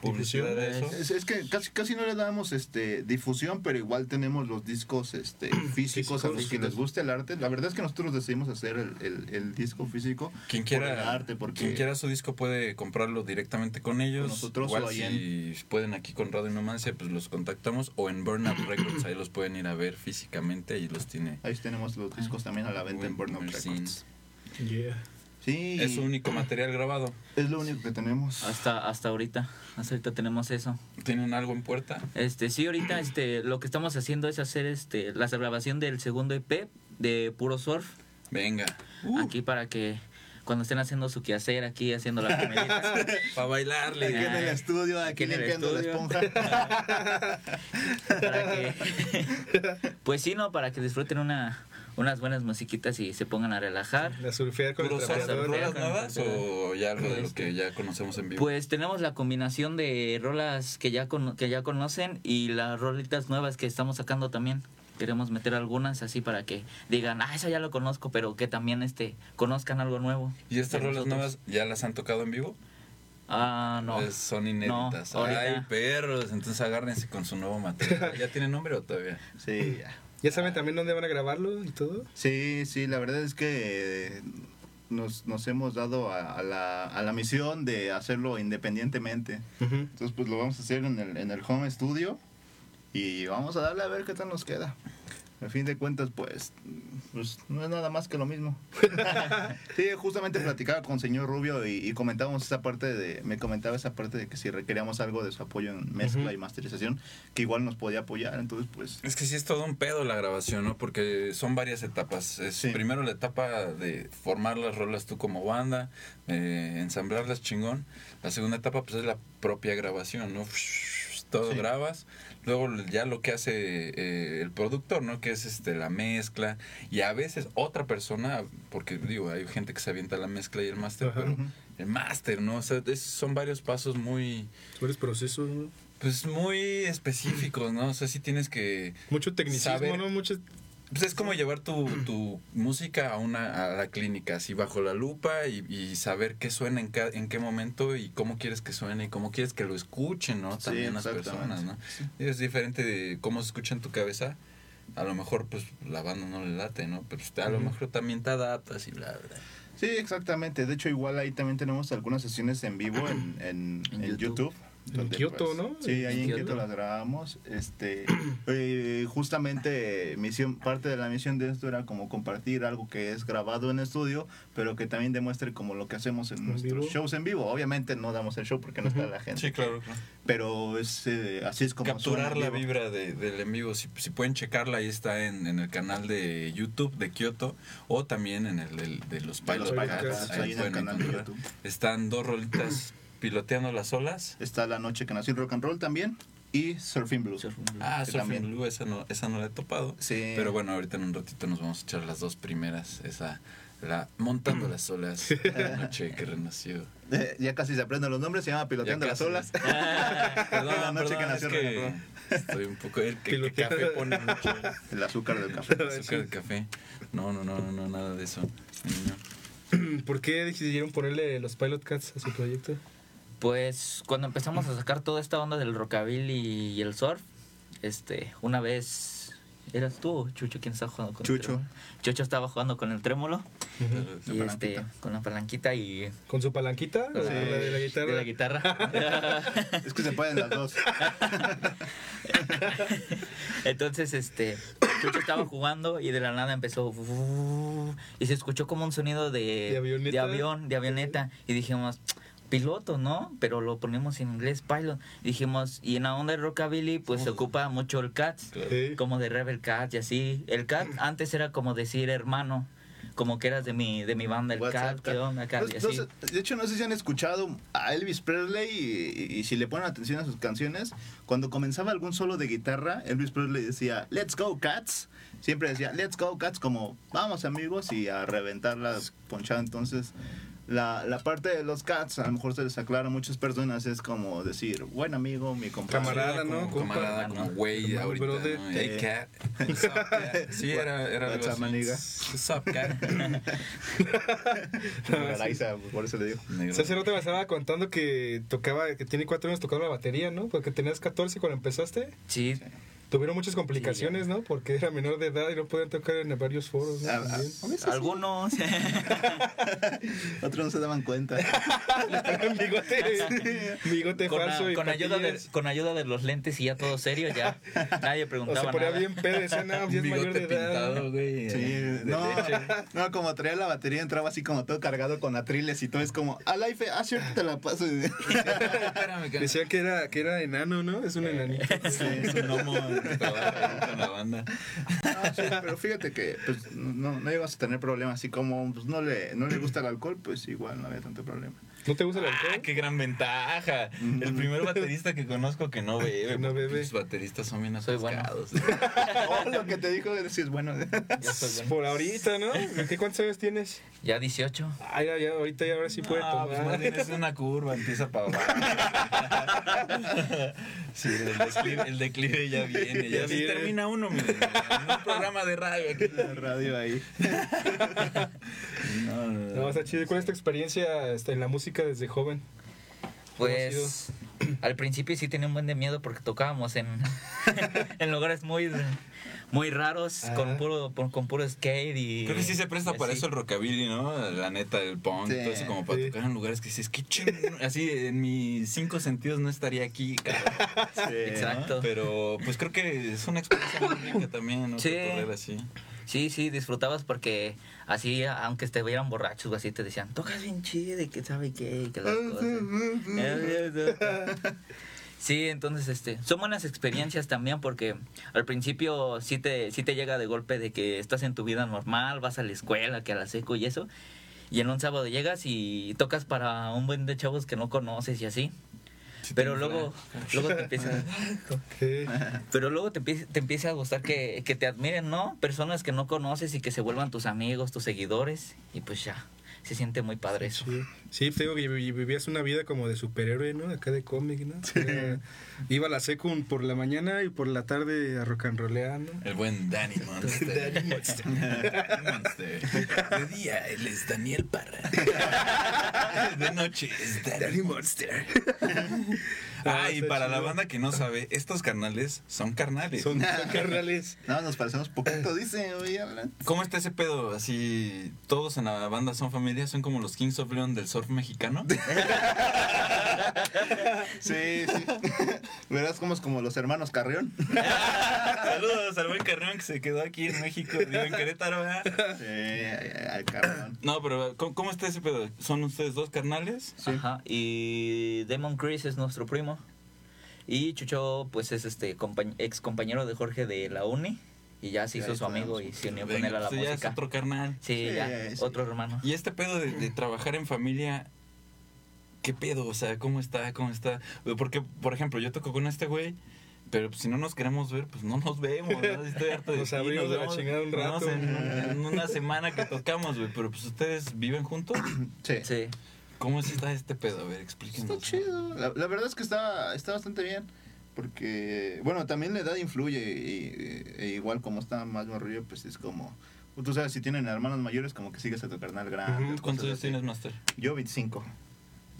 publicidad a eso.
Es, es que casi, casi no le damos este difusión, pero igual tenemos los discos este, físicos a los que les guste el arte. La verdad es que nosotros decidimos hacer el, el- el disco físico
Quien
por el
quiera,
arte, porque
quien quiera su disco puede comprarlo directamente con ellos.
Con nosotros
Igual
o
si pueden aquí con Radio Inomancia, pues los contactamos. O en Burnout Records, ahí los pueden ir a ver físicamente y los tiene.
ahí tenemos los discos también a la venta en Burnout. Records.
Yeah.
Sí,
Es su único material grabado.
es lo único que tenemos.
hasta hasta ahorita, hasta ahorita tenemos eso.
¿Tienen algo en puerta?
Este, sí, ahorita este lo que estamos haciendo es hacer este la grabación del segundo EP de Puro Surf
Venga.
aquí para que cuando estén haciendo su quehacer aquí haciendo la comidita.
Para bailarle.
Aquí en el estudio, aquí
aquí en el
limpiando la
estudio.
esponja.
para que pues sí, no, para que disfruten una unas buenas musiquitas y se pongan a relajar.
La surfear con el
¿Puros son
trapeador.
rolas
con-
nuevas o ya algo de lo
Este,
que ya conocemos en vivo?
Pues tenemos la combinación de rolas que ya cono- que ya conocen y las rolitas nuevas que estamos sacando también. Queremos meter algunas así para que digan, ah, eso ya lo conozco, pero que también este conozcan algo nuevo.
¿Y estas rolas
nosotros.
nuevas ya las han tocado en vivo?
Ah, no.
Pues son inéditas.
No.
Ay, perros. Entonces agárrense con su nuevo material. ¿Ya tiene nombre o todavía?
Sí, ya.
¿Ya saben también dónde van a grabarlo y todo?
Sí, sí, la verdad es que eh, nos, nos hemos dado a, a la, a la misión de hacerlo independientemente. Entonces, pues lo vamos a hacer en el, en el home studio y vamos a darle a ver qué tal nos queda. A fin de cuentas, pues, pues no es nada más que lo mismo. sí, justamente platicaba con señor Rubio y, y comentábamos esa parte de, me comentaba esa parte de que si requeríamos algo de su apoyo en mezcla
Ujú.
y masterización, que igual nos podía apoyar. Entonces, pues,
Es que sí es todo un pedo la grabación, ¿no? Porque son varias etapas. Es
Sí.
primero la etapa de formar las rolas tú como banda, eh, ensamblarlas chingón. La segunda etapa pues es la propia grabación, ¿no? Todo
Sí.
grabas. Luego ya lo que hace eh, el productor, ¿no? Que es este la mezcla. Y a veces otra persona, porque digo, hay gente que se avienta la mezcla y el máster,
Ajá.
pero el máster, ¿no? O sea, es- son varios pasos muy,
Varios procesos, ¿no?
pues muy específicos, ¿no? O sea, sí tienes que
Mucho tecnicismo,
Saber-
¿no? Mucho...
Pues es como llevar tu, tu música a una a la clínica, así bajo la lupa y, y saber qué suena en, ca- en qué momento y cómo quieres que suene y cómo quieres que lo escuchen, ¿no?
Sí,
También las personas, ¿no? Es diferente de cómo se escucha en tu cabeza. A lo mejor, pues, la banda no le late, ¿no? Pero a lo mejor también te adaptas y bla, bla.
Sí, exactamente. De hecho, igual ahí también tenemos algunas sesiones en vivo en, en,
En
en
YouTube.
YouTube.
En Kioto, ¿no?
Sí, ahí en Kioto
Kioto.
las grabamos. Este, eh, justamente misión, parte de la misión de esto era como compartir algo que es grabado en estudio, pero que también demuestre como lo que hacemos en
¿En
nuestros
vivo?
shows en vivo. Obviamente no damos el show porque no está la gente.
claro, claro.
Pero es eh, así es como
Capturar la vibra de, del en vivo. Si, si pueden checarla, ahí está en, en el canal de YouTube de Kyoto o también en el de, los
De los
Pilot
ahí en el
pueden
canal de. YouTube.
Están dos rolitas piloteando las olas.
Está La Noche que nació el rock and roll también y Surfing Blues.
Surfing Blues.
Ah, Surfing
también.
Blue, esa no, esa no la he topado.
Sí.
Pero bueno, ahorita en un ratito nos vamos a echar las dos primeras. Esa, la Montando las olas, la noche que renació.
Eh, ya casi se aprenden los nombres, se llama Piloteando las olas.
Perdón,
La noche
perdón,
que nació
es
el
que
rock and
Estoy un poco... El, que,
Piloteando.
café pone mucho.
El azúcar del café.
El azúcar de café. No, no, no, no, no, nada de eso. No.
¿Por qué decidieron ponerle los Pilot Cats a su proyecto?
Pues cuando empezamos a sacar toda esta onda del rockabilly y el surf, este, una vez eras tú, o Chucho, quien estaba jugando con el
Chucho.
trémolo? Chucho estaba jugando con el trémolo y este, con la palanquita y
¿Con su palanquita? ¿O
Sí.
con la de la guitarra?
de la guitarra.
Es que se pueden las dos.
Entonces, este, Chucho estaba jugando y de la nada empezó y se escuchó como un sonido de,
¿De avioneta?
de avión, de avioneta y dijimos piloto, ¿no? Pero lo ponemos en inglés pilot. Dijimos, y en la onda de rockabilly pues se ocupa mucho el cats,
Sí.
como de Rebel Cat y así. El cat antes era como decir hermano, como que eras de mi de mi banda el
WhatsApp,
cat, ¿qué onda, cat?
No-
Y
no
así.
sé- de hecho, no sé si han escuchado a Elvis Presley y, y si le ponen atención a sus canciones, cuando comenzaba algún solo de guitarra, Elvis Presley decía, Let's go, cats. Siempre decía, Let's go, cats, como vamos amigos y a reventar la ponchada. Entonces, la, la parte de los cats, a lo mejor se les aclara a muchas personas, es como decir, buen amigo, mi compadre.
Camarada, ¿no?
Como camarada, como güey ahorita. ¿no? Hey, cat. What's up, cat? Sí, era, era algo
What's up,
así.
maniga?
What's up, cat?
Araiza, por eso le digo.
Negro.
Hace rato me estaba contando que tocaba, que tiene cuatro años tocando la batería, ¿no? Porque tenías 14 cuando empezaste.
Sí,
Tuvieron muchas complicaciones, ¿no? Porque era menor de edad y no podían tocar en varios foros, ¿no?
A veces
algunos
Otros no se daban cuenta.
bigote, bigote
con,
falso
a-
y
con ayuda de, con ayuda de los lentes y ya todo serio, ya nadie
O
preguntaba
se ponía
nada.
bien pedo, decía, no, es mayor de edad.
pintado, güey.
Sí,
de
no,
leche.
no, como traía la batería, entraba así como todo cargado con atriles y todo. Es como, a life, ah, te la paso.
Espérame, que-
era, que era enano, ¿no? Es un enanito.
Sí,
Es un gnomo
sí, pero fíjate que pues, no, no ibas a tener problemas. Así como pues, no, le, no le gusta el alcohol, pues igual no había tanto problema.
¿No te gusta el
Ah,
alcohol?
qué gran ventaja. El primer baterista que conozco que no bebe.
Que no bebe.
Los bateristas son bien
Soy bueno.
atascados.
Oh, lo que te dijo es si es bueno.
Ya soy bueno.
Por ahorita, ¿no? ¿Qué cuántos años tienes?
Ya 18.
Ay, ya, ya, ahorita ya ahora sí puede
Ah, pues
tomar.
más bien es una curva, empieza para abajo. Sí, el declive, el declive ya viene. Ya
Ya
sí
viene.
termina uno, miren, en un programa de radio aquí.
La radio ahí.
No, no, no.
No, está chido. ¿Cuál es tu experiencia este, en la música desde joven?
Pues al principio sí tenía un buen de miedo porque tocábamos en, en lugares muy muy raros
Ah.
con puro con puro skate y
Creo que sí se presta para
así.
eso el rockabilly, ¿no? La neta, el punk,
Sí,
todo eso como para
sí.
tocar en lugares que dices, qué chingón. Así, en mis cinco sentidos no estaría aquí, cabrón,
Sí,
Exacto.
¿no? Pero pues creo que es una experiencia muy rica también, ¿no?
Sí.
Así.
Sí, sí, disfrutabas porque así, aunque estuvieran borrachos o así, te decían, tocas bien chido y que sabe qué, y que las cosas. Sí, entonces, este, son buenas experiencias también porque al principio sí te, sí te llega de golpe de que estás en tu vida normal, vas a la escuela, que a la seco y eso, y en un sábado llegas y tocas para un buen de chavos que no conoces y así.
Sí,
Pero luego, luego te empieza,
Sí.
pero luego te te empieza a gustar que, que te admiren, ¿no? Personas que no conoces y que se vuelvan tus amigos, tus seguidores, y pues ya. se siente muy padre eso.
Sí, sí te digo que vivías una vida como de superhéroe, ¿no? Acá de cómic, ¿no? Era- Iba a la secund por la mañana y por la tarde a rock and rolleando.
El buen Danny Monster.
Danny Monster.
Danny Monster. De día él es Daniel Parra. De noche es Danny
Danny Monster.
Ah, y para la banda que no sabe, estos carnales son carnales.
Son, son carnales.
No, nos parecemos poquito, dice, oye, hablan.
¿Cómo está ese pedo? Así, todos en la banda son familia, son como los Kings of Leon del surf mexicano.
Sí, sí. Verás como es como los hermanos Carrión.
Saludos al buen Carrión que se quedó aquí en México, digo en Querétaro, ¿verdad?
Sí, al Carrión.
No, pero ¿cómo, cómo está ese pedo? ¿Son ustedes dos carnales?
Ajá, y Demon Chris es nuestro primo. Y Chucho, pues es este compañ- ex compañero de Jorge de la uni. Y ya se hizo su amigo y se unió con él a la
pues ya es
música.
otro carnal.
Sí,
Sí,
ya,
sí.
otro hermano.
Y este pedo de, de trabajar en familia, ¿qué pedo? O sea, ¿cómo está? ¿Cómo está? Porque, por ejemplo, yo toco con este güey, pero pues, si no nos queremos ver, pues no nos vemos. ¿no? Estoy harto de
Nos abrimos de la chingada un rato.
En, en una semana que tocamos, güey. Pero pues ustedes viven juntos.
Sí.
Sí.
¿Cómo está este pedo? A ver, explíquenos.
Está chido. La, la verdad es que está, está bastante bien. Porque, bueno, también la edad influye. Y, e igual como está más morrillo, pues es como. Tú sabes, si tienen hermanos mayores, como que sigues a tu carnal grande.
¿Cuántos años tienes, Master?
Yo, 25.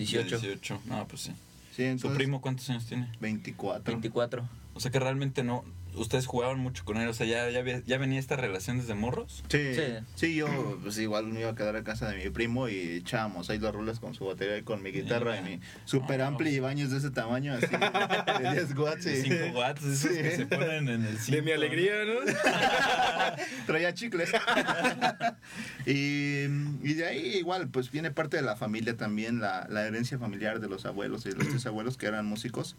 18,
18. No, pues sí.
Sí,
¿Su
entonces.
primo cuántos años tiene?
24.
24.
O sea que realmente no. Ustedes jugaban mucho con él. O sea, ya, ya, ya venía esta relación desde morros.
Sí,
Sí.
sí, yo pues igual me iba a quedar a casa de mi primo y echábamos ahí las rulas con su batería y con mi guitarra y mi super
Ah,
ampli y baños de ese tamaño, así, de 10 watts. y-
5 watts, esos
Sí.
que se ponen en el
De mi alegría, ¿no?
Traía chicles. y, y de ahí igual, pues viene parte de la familia también, la, la herencia familiar de los abuelos y de los tres abuelos que eran músicos.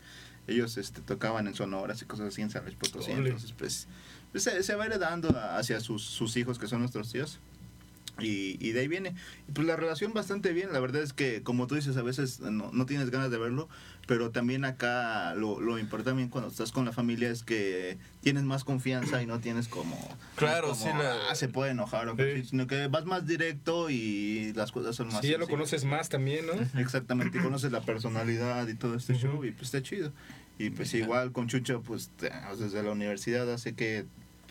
Ellos este, tocaban en sonoras y cosas así en San Luis Potosí.
Órale.
Entonces, pues, pues, se, se va heredando hacia sus, sus hijos, que son nuestros tíos. Y, y de ahí viene. Pues la relación bastante bien. La verdad es que, como tú dices, a veces no, no tienes ganas de verlo. Pero también acá lo, lo importante también cuando estás con la familia es que tienes más confianza y no tienes como.
Claro,
es
sí,
como,
la-
"Ah, se puede enojar o
Sí.
así", sino que vas más directo y las cosas son más.
Sí, ya lo conoces más también, ¿no?
Exactamente, y conoces la personalidad y todo este
Ujú.
show y pues está chido. Y pues igual con Chucho, pues desde la universidad hace que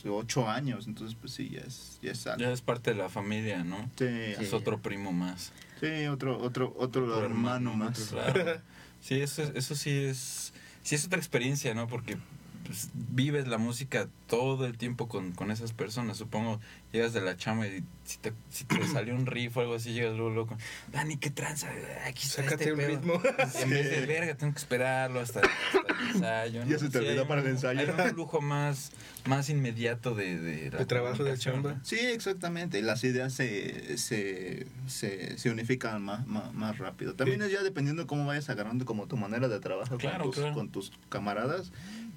ocho años, entonces pues sí, ya es, ya es algo.
Ya es parte de la familia, ¿no?
Sí,
Sí.
Es otro primo más.
sí, otro, otro, otro,
Otro
hermano, más.
Claro. Sí, eso, es- eso sí es. Sí, es otra experiencia, ¿no? Porque pues, vives la música todo el tiempo con, con esas personas. Supongo, llegas de la chama y si te, si te salió un riff o algo así, llegas luego loco. Dani, qué tranza, aquí está
Sácate
este
un
pedo".
ritmo.
En vez de verga, tengo que esperarlo hasta, hasta el ensayo.
Ya se te olvidó para
un-
el ensayo.
Hay un flujo más, más inmediato de, de, la
De trabajo, de chamba.
¿no?
Sí, exactamente. y Las ideas se, se, se, se unifican más, más, más rápido. También
Sí.
es ya dependiendo cómo vayas agarrando como tu manera de trabajar
Claro,
con, tus,
claro.
con tus camaradas,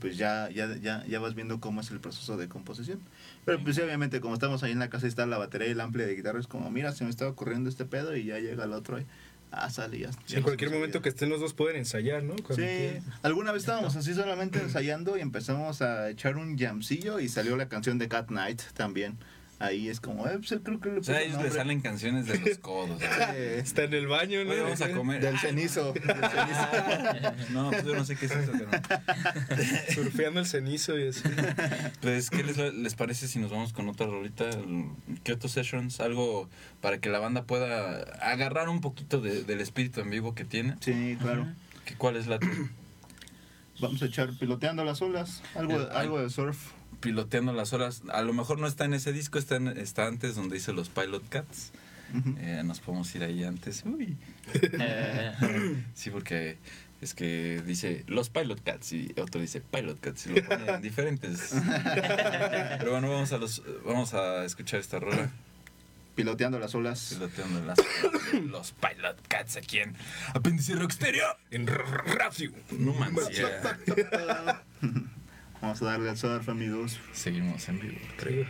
pues ya, ya, ya, ya vas viendo cómo es el proceso de composición. Pero pues sí, obviamente como estamos ahí en la casa y está la batería y el amplia de guitarra, es como, mira, se me estaba ocurriendo este pedo y ya llega el otro y, ah, sale ya.
Sí, en cualquier momento que estén los dos pueden ensayar, ¿no? Cuando
Sí, alguna vez estábamos así solamente ensayando y empezamos a echar un jamcillo y salió la canción de Cat Night también. Ahí es como, eh, pues creo que le
O sea, a ellos le
nombre.
salen canciones de los codos.
Eh,
Está en el baño, ¿no?
Oye, vamos a comer.
Del cenizo. del cenizo.
No, pues yo no sé qué es eso, pero.
Surfeando el cenizo y así.
Pues, ¿qué les, les parece si nos vamos con otra rolita? El Kyoto Sessions, algo para que la banda pueda agarrar un poquito de- del espíritu en vivo que tiene.
Sí, claro.
¿Qué- ¿Cuál es la
Vamos a echar piloteando las olas. Algo,
El-
algo de surf.
Piloteando las horas? A lo mejor no está en ese disco, está, en- está antes donde dice los Pilot Cats. Eh, nos podemos ir ahí antes. Uy.
Eh,
Sí, porque es que dice los Pilot Cats y otro dice Pilot Cats y lo ponen diferentes. Pero bueno, vamos a los vamos a escuchar esta rola.
Piloteando las olas.
Piloteando las los Pilot Cats aquí en Apéndice Rock Stereo.
En radio.
Numancia.
Vamos a darle al surf, amigos.
Seguimos en vivo, creo.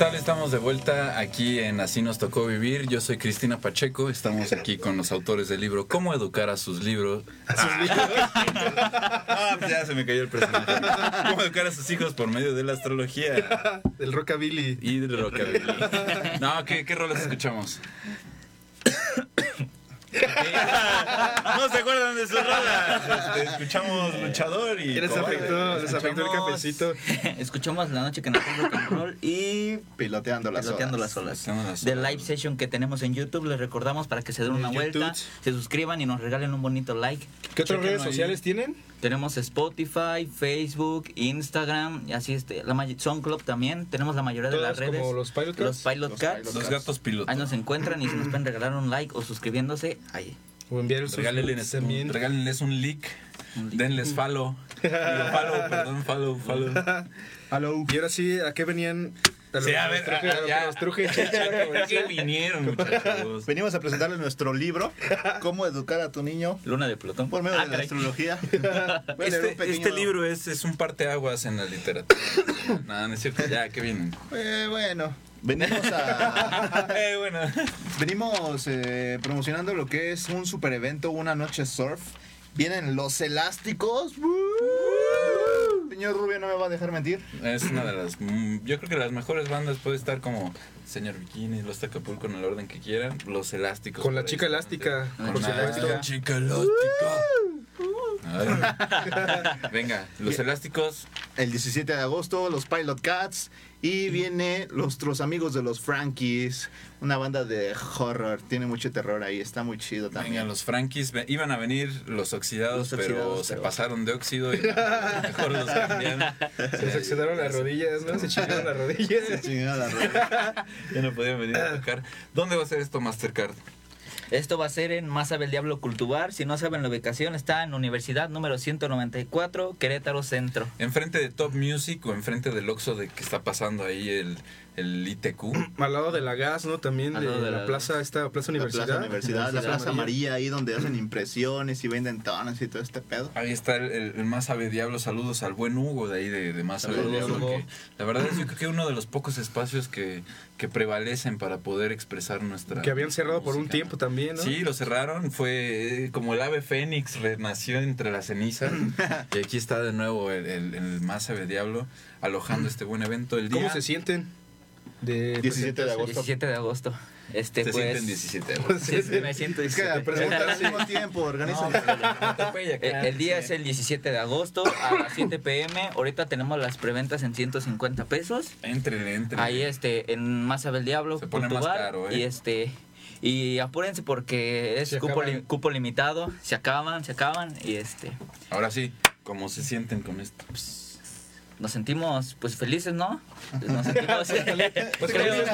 Tal? Estamos de vuelta aquí en Así nos tocó vivir. Yo soy Cristina Pacheco. Estamos aquí con los autores del libro Cómo educar a sus libros. Ah, pues ya se me cayó el personaje. Cómo educar a sus hijos por medio de la astrología
Del rockabilly.
y del rockabilly. No, ¿qué, qué rolas escuchamos? no se acuerdan de sus rolas. Este, escuchamos luchador y.
¿Qué les afectó? Les afectó el cafecito.
Escuchamos la noche que nos roll y
Piloteando las
piloteando
olas.
las olas.
Piloteando las
De
olas.
live session que tenemos en YouTube, les recordamos para que se den
En
una vuelta, se suscriban y nos regalen un bonito like.
¿Qué otras redes
ahí.
sociales tienen?
Tenemos Spotify, Facebook, Instagram, y así este, la SoundCloud también. Tenemos la mayoría de las redes.
como los Pilot
Los
Cats.
Pilot
Los
Cats.
Pilot
Los gatos pilotos.
Ahí nos encuentran y si nos pueden regalar un like o suscribiéndose, ahí.
O enviar sus
Regálenles, un, regálenles un leak. Denles follow. Digo, follow, perdón, follow, follow.
Hello.
Y ahora sí, ¿a qué venían? A
Sí, a ver,
truje-
ah,
a lo
ya.
truje Checha, como
¿A qué vinieron, muchachos?
Venimos a presentarles nuestro libro, Cómo educar a tu niño
Luna de Plutón.
por medio
Ah,
de la
caray.
astrología. Voy a leer
Este,
pequeño-
este libro es, es un parteaguas en la literatura. no, no es cierto. Ya, ¿qué vienen?
Eh, bueno, venimos a...
Eh, bueno.
Venimos eh, promocionando lo que es un super evento, una noche surf. Vienen los elásticos. Señor Rubio no me va a dejar mentir.
Es una de las. mm, Yo creo que las mejores bandas puede estar como Señor Bikini, Los Acapulco en el orden que quieran. Los elásticos.
Con la chica elástica,
Con la
chica elástica. Ay. Venga, los elásticos.
El 17 de agosto, los Pilot Cats. Y viene nuestros amigos de los Frankies. Una banda de horror. Tiene mucho terror ahí. Está muy chido también.
Venga, los Frankies. ve- Iban a venir los oxidados,
Los
pero
oxidados,
se
pero-
pasaron de óxido y mejor los cambiaron.
Se oxidaron las rodillas, ¿no? Se chingaron las rodillas.
Chingada la rola.
Ya no podían venir a tocar. ¿Dónde va a ser esto, Mastercard?
Esto va a ser en Masa del Diablo Cultubar. Si no saben la ubicación, está en Universidad número 194, Querétaro Centro.
¿Enfrente de Top Music o enfrente del Oxxo de que está pasando ahí el, el ITQ?
Al lado de la gas, ¿no? También de,
de
la,
la-
plaza, esta Plaza
La
Universidad.
Plaza Universidad, la
Universidad
Plaza Amarilla, ahí donde hacen impresiones y venden tonos y todo este pedo.
Ahí está el, el, el Más Ave Diablo. Saludos al buen Hugo de ahí de, de Más Ave Diablo.
Hugo.
la verdad es yo creo que uno de los pocos espacios que, que prevalecen para poder expresar nuestra.
Que habían cerrado por un
música.
tiempo también, ¿no?
Sí, lo cerraron. Fue eh, como el ave fénix, renació entre las cenizas. y aquí está de nuevo el, el, el Más Ave Diablo alojando este buen evento. El día
¿Cómo se sienten? De
17 de agosto.
17 de agosto. Este,
se
pues,
sienten 17 euros.
Sí, sí, me siento
Es que
17.
presentan al mismo tiempo, organizan.
El, el día es el 17 de agosto a las 7 pm. Ahorita tenemos las preventas en 150 pesos.
Entrenle, entrenle.
Ahí este en Masa del Diablo,
Se pone más
Cultubar,
caro, ¿eh?
y este y apúrense porque es
Se
cupo, li- cupo limitado, se acaban, se acaban y este
Ahora sí, ¿cómo se sienten con esto?
Nos sentimos pues felices, ¿no? Nos sentimos
Pues
creo-.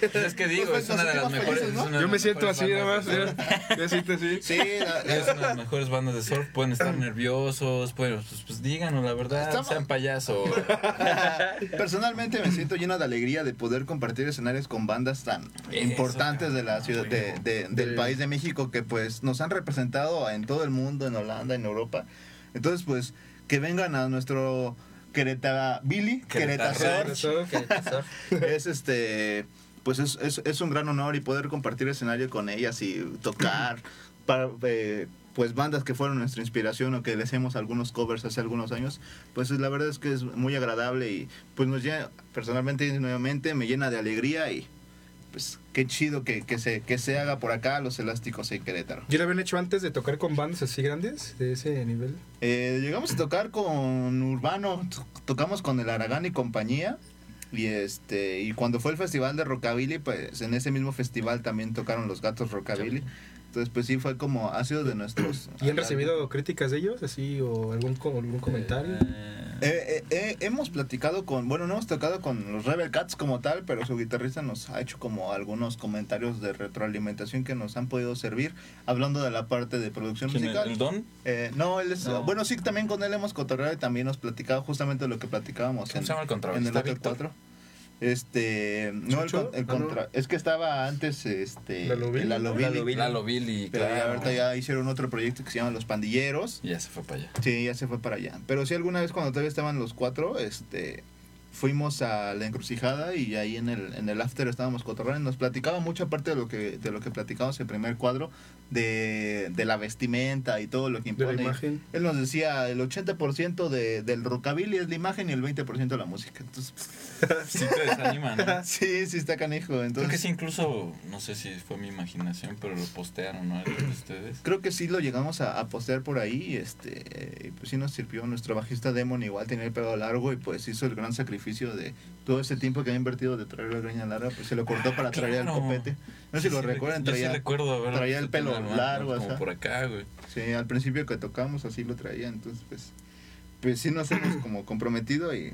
Pues es que digo,
Pues
es una de las mejores.
felices, ¿no?
es una de
Yo me siento así nada más.
bandas de surf.
mira. Yo siento así.
Sí, la-
Es una de las mejores bandas de surf. Pueden estar nerviosos, pues, pues, pues díganos la verdad,
Estamos-
sean payasos.
Personalmente me siento lleno de alegría de poder compartir escenarios con bandas tan
Eso,
importantes de la ciudad de, de- del
Del-
país de México que pues nos han representado en todo el mundo, en Holanda, en Europa. Entonces pues que vengan a nuestro Querétaro Billy,
Querétaro.
Es este pues es, es, es un gran honor y poder compartir escenario con ellas y tocar para eh, pues bandas que fueron nuestra inspiración o que le hacemos algunos covers hace algunos años. Pues la verdad es que es muy agradable y pues nos llena personalmente y nuevamente me llena de alegría y pues qué chido que, que se que se haga por acá los elásticos en Querétaro
¿Ya lo habían hecho antes de tocar con bandas así grandes? De ese nivel.
Eh, llegamos a tocar con Urbano, to- tocamos con el Aragán y compañía. Y este y cuando fue el festival de Rockabilly, pues en ese mismo festival también tocaron los gatos Rockabilly. Entonces, pues sí fue como ha sido de nuestros.
¿Y han recibido críticas de ellos? Así, o algún, algún comentario.
Eh,
eh, eh, eh, hemos platicado con, bueno, no hemos tocado con los Rebel Cats como tal, pero su guitarrista nos ha hecho como algunos comentarios de retroalimentación que nos han podido servir, hablando de la parte de producción musical.
¿El Don?
Eh, no, él es, bueno, sí, también con él hemos cotorreado y también nos platicaba justamente lo que platicábamos en,
el,
en el otro 4. Este, no, el, el
Ah, no.
contra, es que estaba antes este
Lalo Billy.
Lalo Billy, pero ya
claro.
ahorita ya hicieron otro proyecto que se llama Los Pandilleros.
Y ya se fue para allá.
Sí, ya se fue para allá. Pero sí alguna vez cuando todavía estaban los cuatro, este fuimos a la encrucijada y ahí en el, en el after estábamos cotorreando y nos platicaba mucha parte de lo que de lo que platicamos en el primer cuadro de, de la vestimenta y todo lo que
De la
impone.
imagen.
Él nos decía el 80% de, del rockabilly es la imagen y el 20% de la música. Entonces,
Sí te desanima, ¿no?
sí, sí está canijo.
Creo que
Entonces,
sí, incluso, no sé si fue mi imaginación, pero lo postearon, ¿no? Ustedes.
Creo que sí lo llegamos a, a postear por ahí, este, y pues sí nos sirvió. Nuestro bajista Demon igual tenía el pelo largo y pues hizo el gran sacrificio de todo ese tiempo que había invertido de traer la greña larga, pues se lo cortó para traer el
claro.
copete. No sé si
Sí,
lo
sí,
recuerdan,
yo sí
traía,
recuerdo haber
traía el pelo largo,
Como
ajá.
por acá, güey.
sí, al principio que tocamos así lo traía, entonces pues, pues sí nos hemos como comprometido y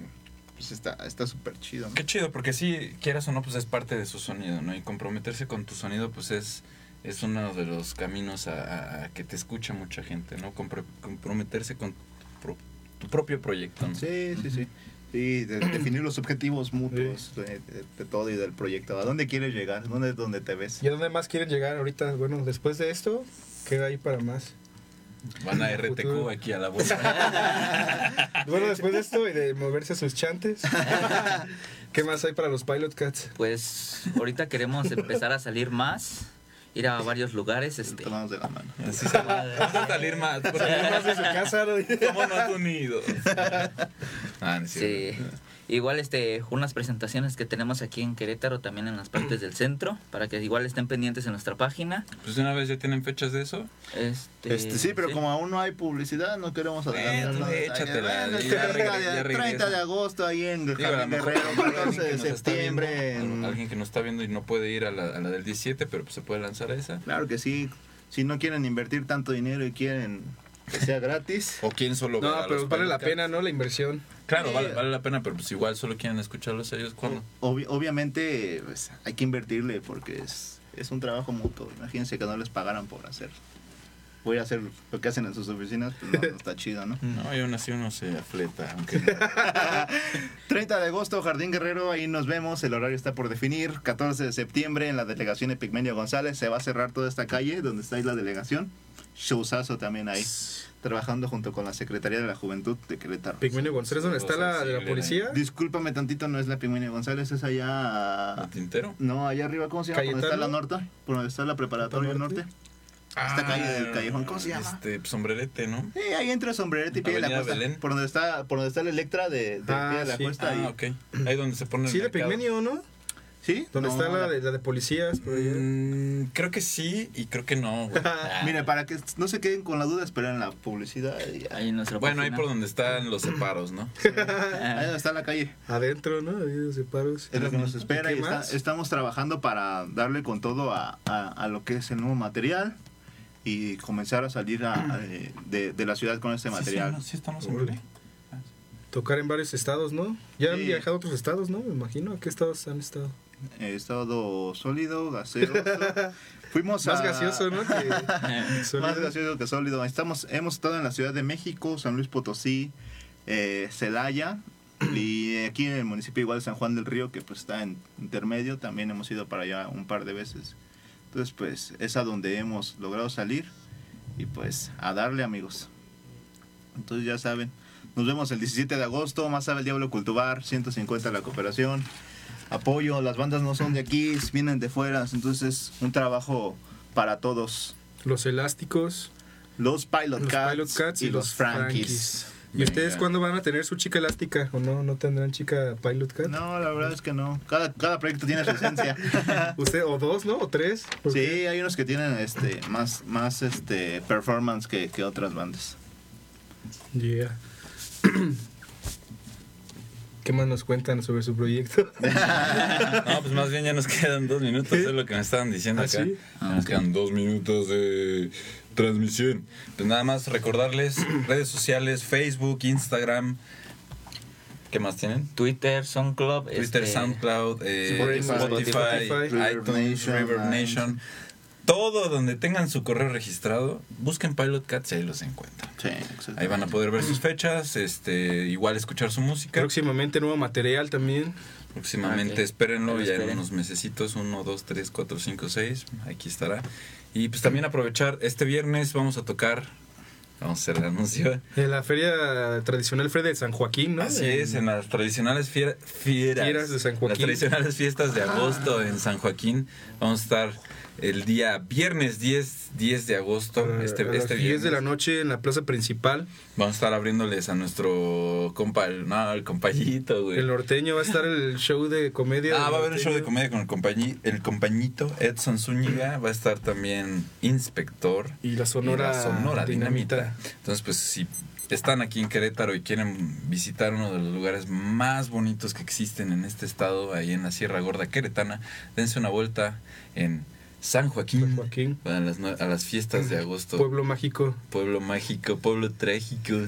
pues está está súper chido. ¿no?
Qué chido, porque sí, quieras o no, pues es parte de su sonido, ¿no? Y comprometerse con tu sonido, pues es, es uno de los caminos a, a- que te escucha mucha gente, ¿no? Compro- comprometerse con tu, pro- tu propio proyecto, ¿no?
Sí, sí, sí. Sí, de- definir los objetivos mutuos de, de- de todo y del proyecto. ¿A dónde quieres llegar? ¿Dónde es donde te ves?
¿Y a dónde más quieren llegar ahorita? Bueno, después de esto, ¿qué hay para más?
Van a RTQ
futuro.
aquí a la vuelta.
Bueno, después de esto y de moverse sus chantes, ¿qué más hay para los Pilot Cats?
Pues ahorita queremos empezar a salir más, ir a varios lugares, este.
Tomados de la mano.
Así se va vamos a salir más. porque
Más de su casa.
Somos más unidos. Ah, no es
Sí.
cierto.
Igual este unas presentaciones que tenemos aquí en Querétaro, también en las partes del centro, para que igual estén pendientes en nuestra página.
Pues una vez ya tienen fechas de eso.
Este,
Este, sí, pero como aún no hay publicidad, no queremos adelantar nada.
échatela,
Bueno,
ya
30,
regre-
de,
ya
30
regresa.
de agosto ahí en
Digo,
Guerrero,
alguien
14
que
de septiembre.
viendo,
en-
alguien que nos está viendo y no puede ir a la, a la del 17, pero pues se puede lanzar a esa.
Claro que sí. Si no quieren invertir tanto dinero y quieren que sea gratis.
O quién solo
No, pero
los
vale la pena, ¿no? La inversión.
Claro,
Sí.
vale, vale la pena, pero pues igual solo quieren escucharlos ellos cuando.
Obvi- obviamente pues, hay que invertirle porque es, es un trabajo mutuo. Imagínense que no les pagaran por hacer. Voy a hacer lo que hacen en sus oficinas, pues no, no está chido, ¿no?
No, y aún así uno se afleta, aunque no.
30 de agosto, Jardín Guerrero, ahí nos vemos. El horario está por definir. 14 de septiembre en la delegación Epigmenio González. Se va a cerrar toda esta calle donde está ahí la delegación. Showzazo también ahí. Trabajando junto con la Secretaría de la Juventud de Querétaro.
Pigmenio González, ¿dónde está la de la policía?
Discúlpame tantito, no es la Epigmenio González, es allá.
¿El tintero?
No, allá arriba, ¿cómo se llama? Por donde está la norte. Por donde está la preparatoria
¿Norte?
norte. Esta calle del callejón, ¿cómo se llama?
Este, sombrerete, ¿no?
Sí, ahí entre sombrerete y pie de la cuesta.
Belén.
Por donde está, por donde está la Electra de, de
Ah,
pie de la
sí.
cuesta.
Ah,
ahí.
ok. Ahí donde se pone el
Sí, de
mercado.
Pigmenio, ¿no?
¿Sí?
¿Dónde
No,
está la de, la de policías? Por?
Mm, creo que sí y creo que no, güey. Ah.
Mire, para que no se queden con la duda, esperen la publicidad. y ya.
ahí en nuestra
Bueno, ahí por donde están los separos, ¿no?
Ahí donde está la calle.
Adentro, ¿no? Ahí los separos.
Es lo que nos espera
¿Qué
y está- estamos trabajando para darle con todo a, a- a lo que es el nuevo material y comenzar a salir a- a- de, de- de la ciudad con este material.
Sí, sí, sí estamos en.
Tocar en varios estados, ¿no? Ya han
Sí.
viajado a otros estados, ¿no? Me imagino. ¿A qué estados han estado?
Eh, estado sólido, gaseoso. Fuimos
Más
a-
gaseoso, ¿no? Que.
Más gaseoso que sólido. Estamos, hemos estado en la Ciudad de México, San Luis Potosí, eh, Celaya y aquí en el municipio igual San Juan del Río, que pues está en intermedio, también hemos ido para allá un par de veces. Entonces pues es a donde hemos logrado salir y pues a darle amigos. Entonces ya saben, nos vemos el 17 de agosto, más sabe el Diablo Cultubar, 150 la cooperación. Apoyo, las bandas no son de aquí, vienen de fuera, entonces es un trabajo para todos.
Los elásticos.
Los Pilot,
Los
Cats,
Pilot Cats
y, los Frankies.
¿Y ustedes cuándo van a tener su chica elástica? ¿O no? ¿No tendrán chica Pilot Cat?
No, la verdad es que no. Cada, cada proyecto tiene su esencia.
¿Usted, o dos, no? ¿O tres? ¿Por
sí,
qué?
hay unos que tienen este más, más este performance que, que otras bandas.
Yeah. ¿Qué más nos cuentan sobre su proyecto?
No, pues más bien ya nos quedan dos minutos, es lo que me estaban diciendo
¿Ah,
acá.
sí?
Ya nos quedan dos minutos de transmisión. Pues nada más recordarles redes sociales, Facebook, Instagram. ¿Qué más tienen?
Twitter, SoundCloud,
Twitter,
este,
SoundCloud, eh,
Spotify,
Spotify,
Spotify,
iTunes,
River Nation,
River
ah,
Nation. Todo donde tengan su correo registrado, busquen Pilot Cats y ahí los encuentran.
Sí, exacto.
Ahí van a poder ver sus fechas, este, igual escuchar su música.
Próximamente nuevo material también.
Próximamente
Ok.
espérenlo
Ahí lo
ya en unos mesecitos, uno, dos, tres, cuatro, cinco, seis, aquí estará. Y pues también aprovechar, este viernes vamos a tocar Vamos a hacer el anuncio.
En la feria tradicional Feria de San Joaquín, ¿no?
Así es, en las tradicionales fiera- fieras,
Fieras de San Joaquín.
Las tradicionales fiestas de agosto en San Joaquín. Vamos a estar el día viernes 10, 10 de agosto. Este,
a las
este
10 de la noche en la plaza principal.
Vamos a estar abriéndoles a nuestro compa, el, no, el compañito, güey.
El norteño va a estar el show de comedia.
Ah, va a haber un show de comedia con el, compañi- el compañito Edson Zúñiga. Va a estar también Inspector.
Y la Sonora,
y la Sonora Dinamita.
Dinamita.
Entonces, pues si están aquí en Querétaro y quieren visitar uno de los lugares más bonitos que existen en este estado, ahí en la Sierra Gorda Queretana, dense una vuelta en San Joaquín,
San Joaquín.
A, las, a las fiestas de agosto.
Pueblo mágico.
Pueblo mágico, pueblo trágico.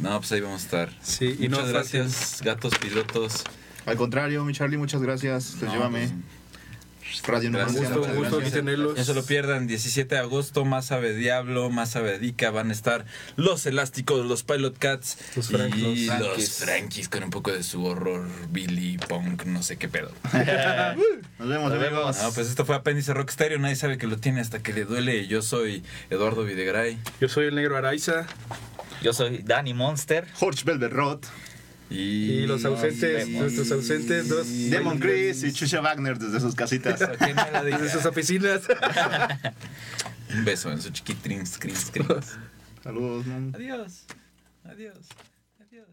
No, pues ahí vamos a estar.
Sí, y no
Muchas gracias, gatos pilotos.
Al contrario, mi Charlie, muchas gracias. Pues
No,
llévame. Radio
Gracias,
Numancia,
gusto,
muchas
gusto aquí tenerlos.
No se lo pierdan, 17 de agosto, más Ave Diablo, más Ave Dica, van a estar los elásticos, los Pilot Cats
Los
y
los
los
Frankies.
Con un poco de su horror, Billy, Punk, no sé qué pedo.
Nos vemos,
Nos vemos.
No, pues esto fue Apéndice Rock Stereo, nadie sabe que lo tiene hasta que le duele. Yo soy Eduardo Videgaray
Yo soy el negro Araiza.
Yo soy Danny Monster.
Jorge Belberrot,
y,
Y los ausentes,
vemos.
nuestros ausentes, dos.
Demon Chris y Chucha Wagner desde sus casitas.
Desde sus oficinas.
Un beso en su chiquitín, screen, screen.
Saludos, man.
Adiós, adiós, adiós.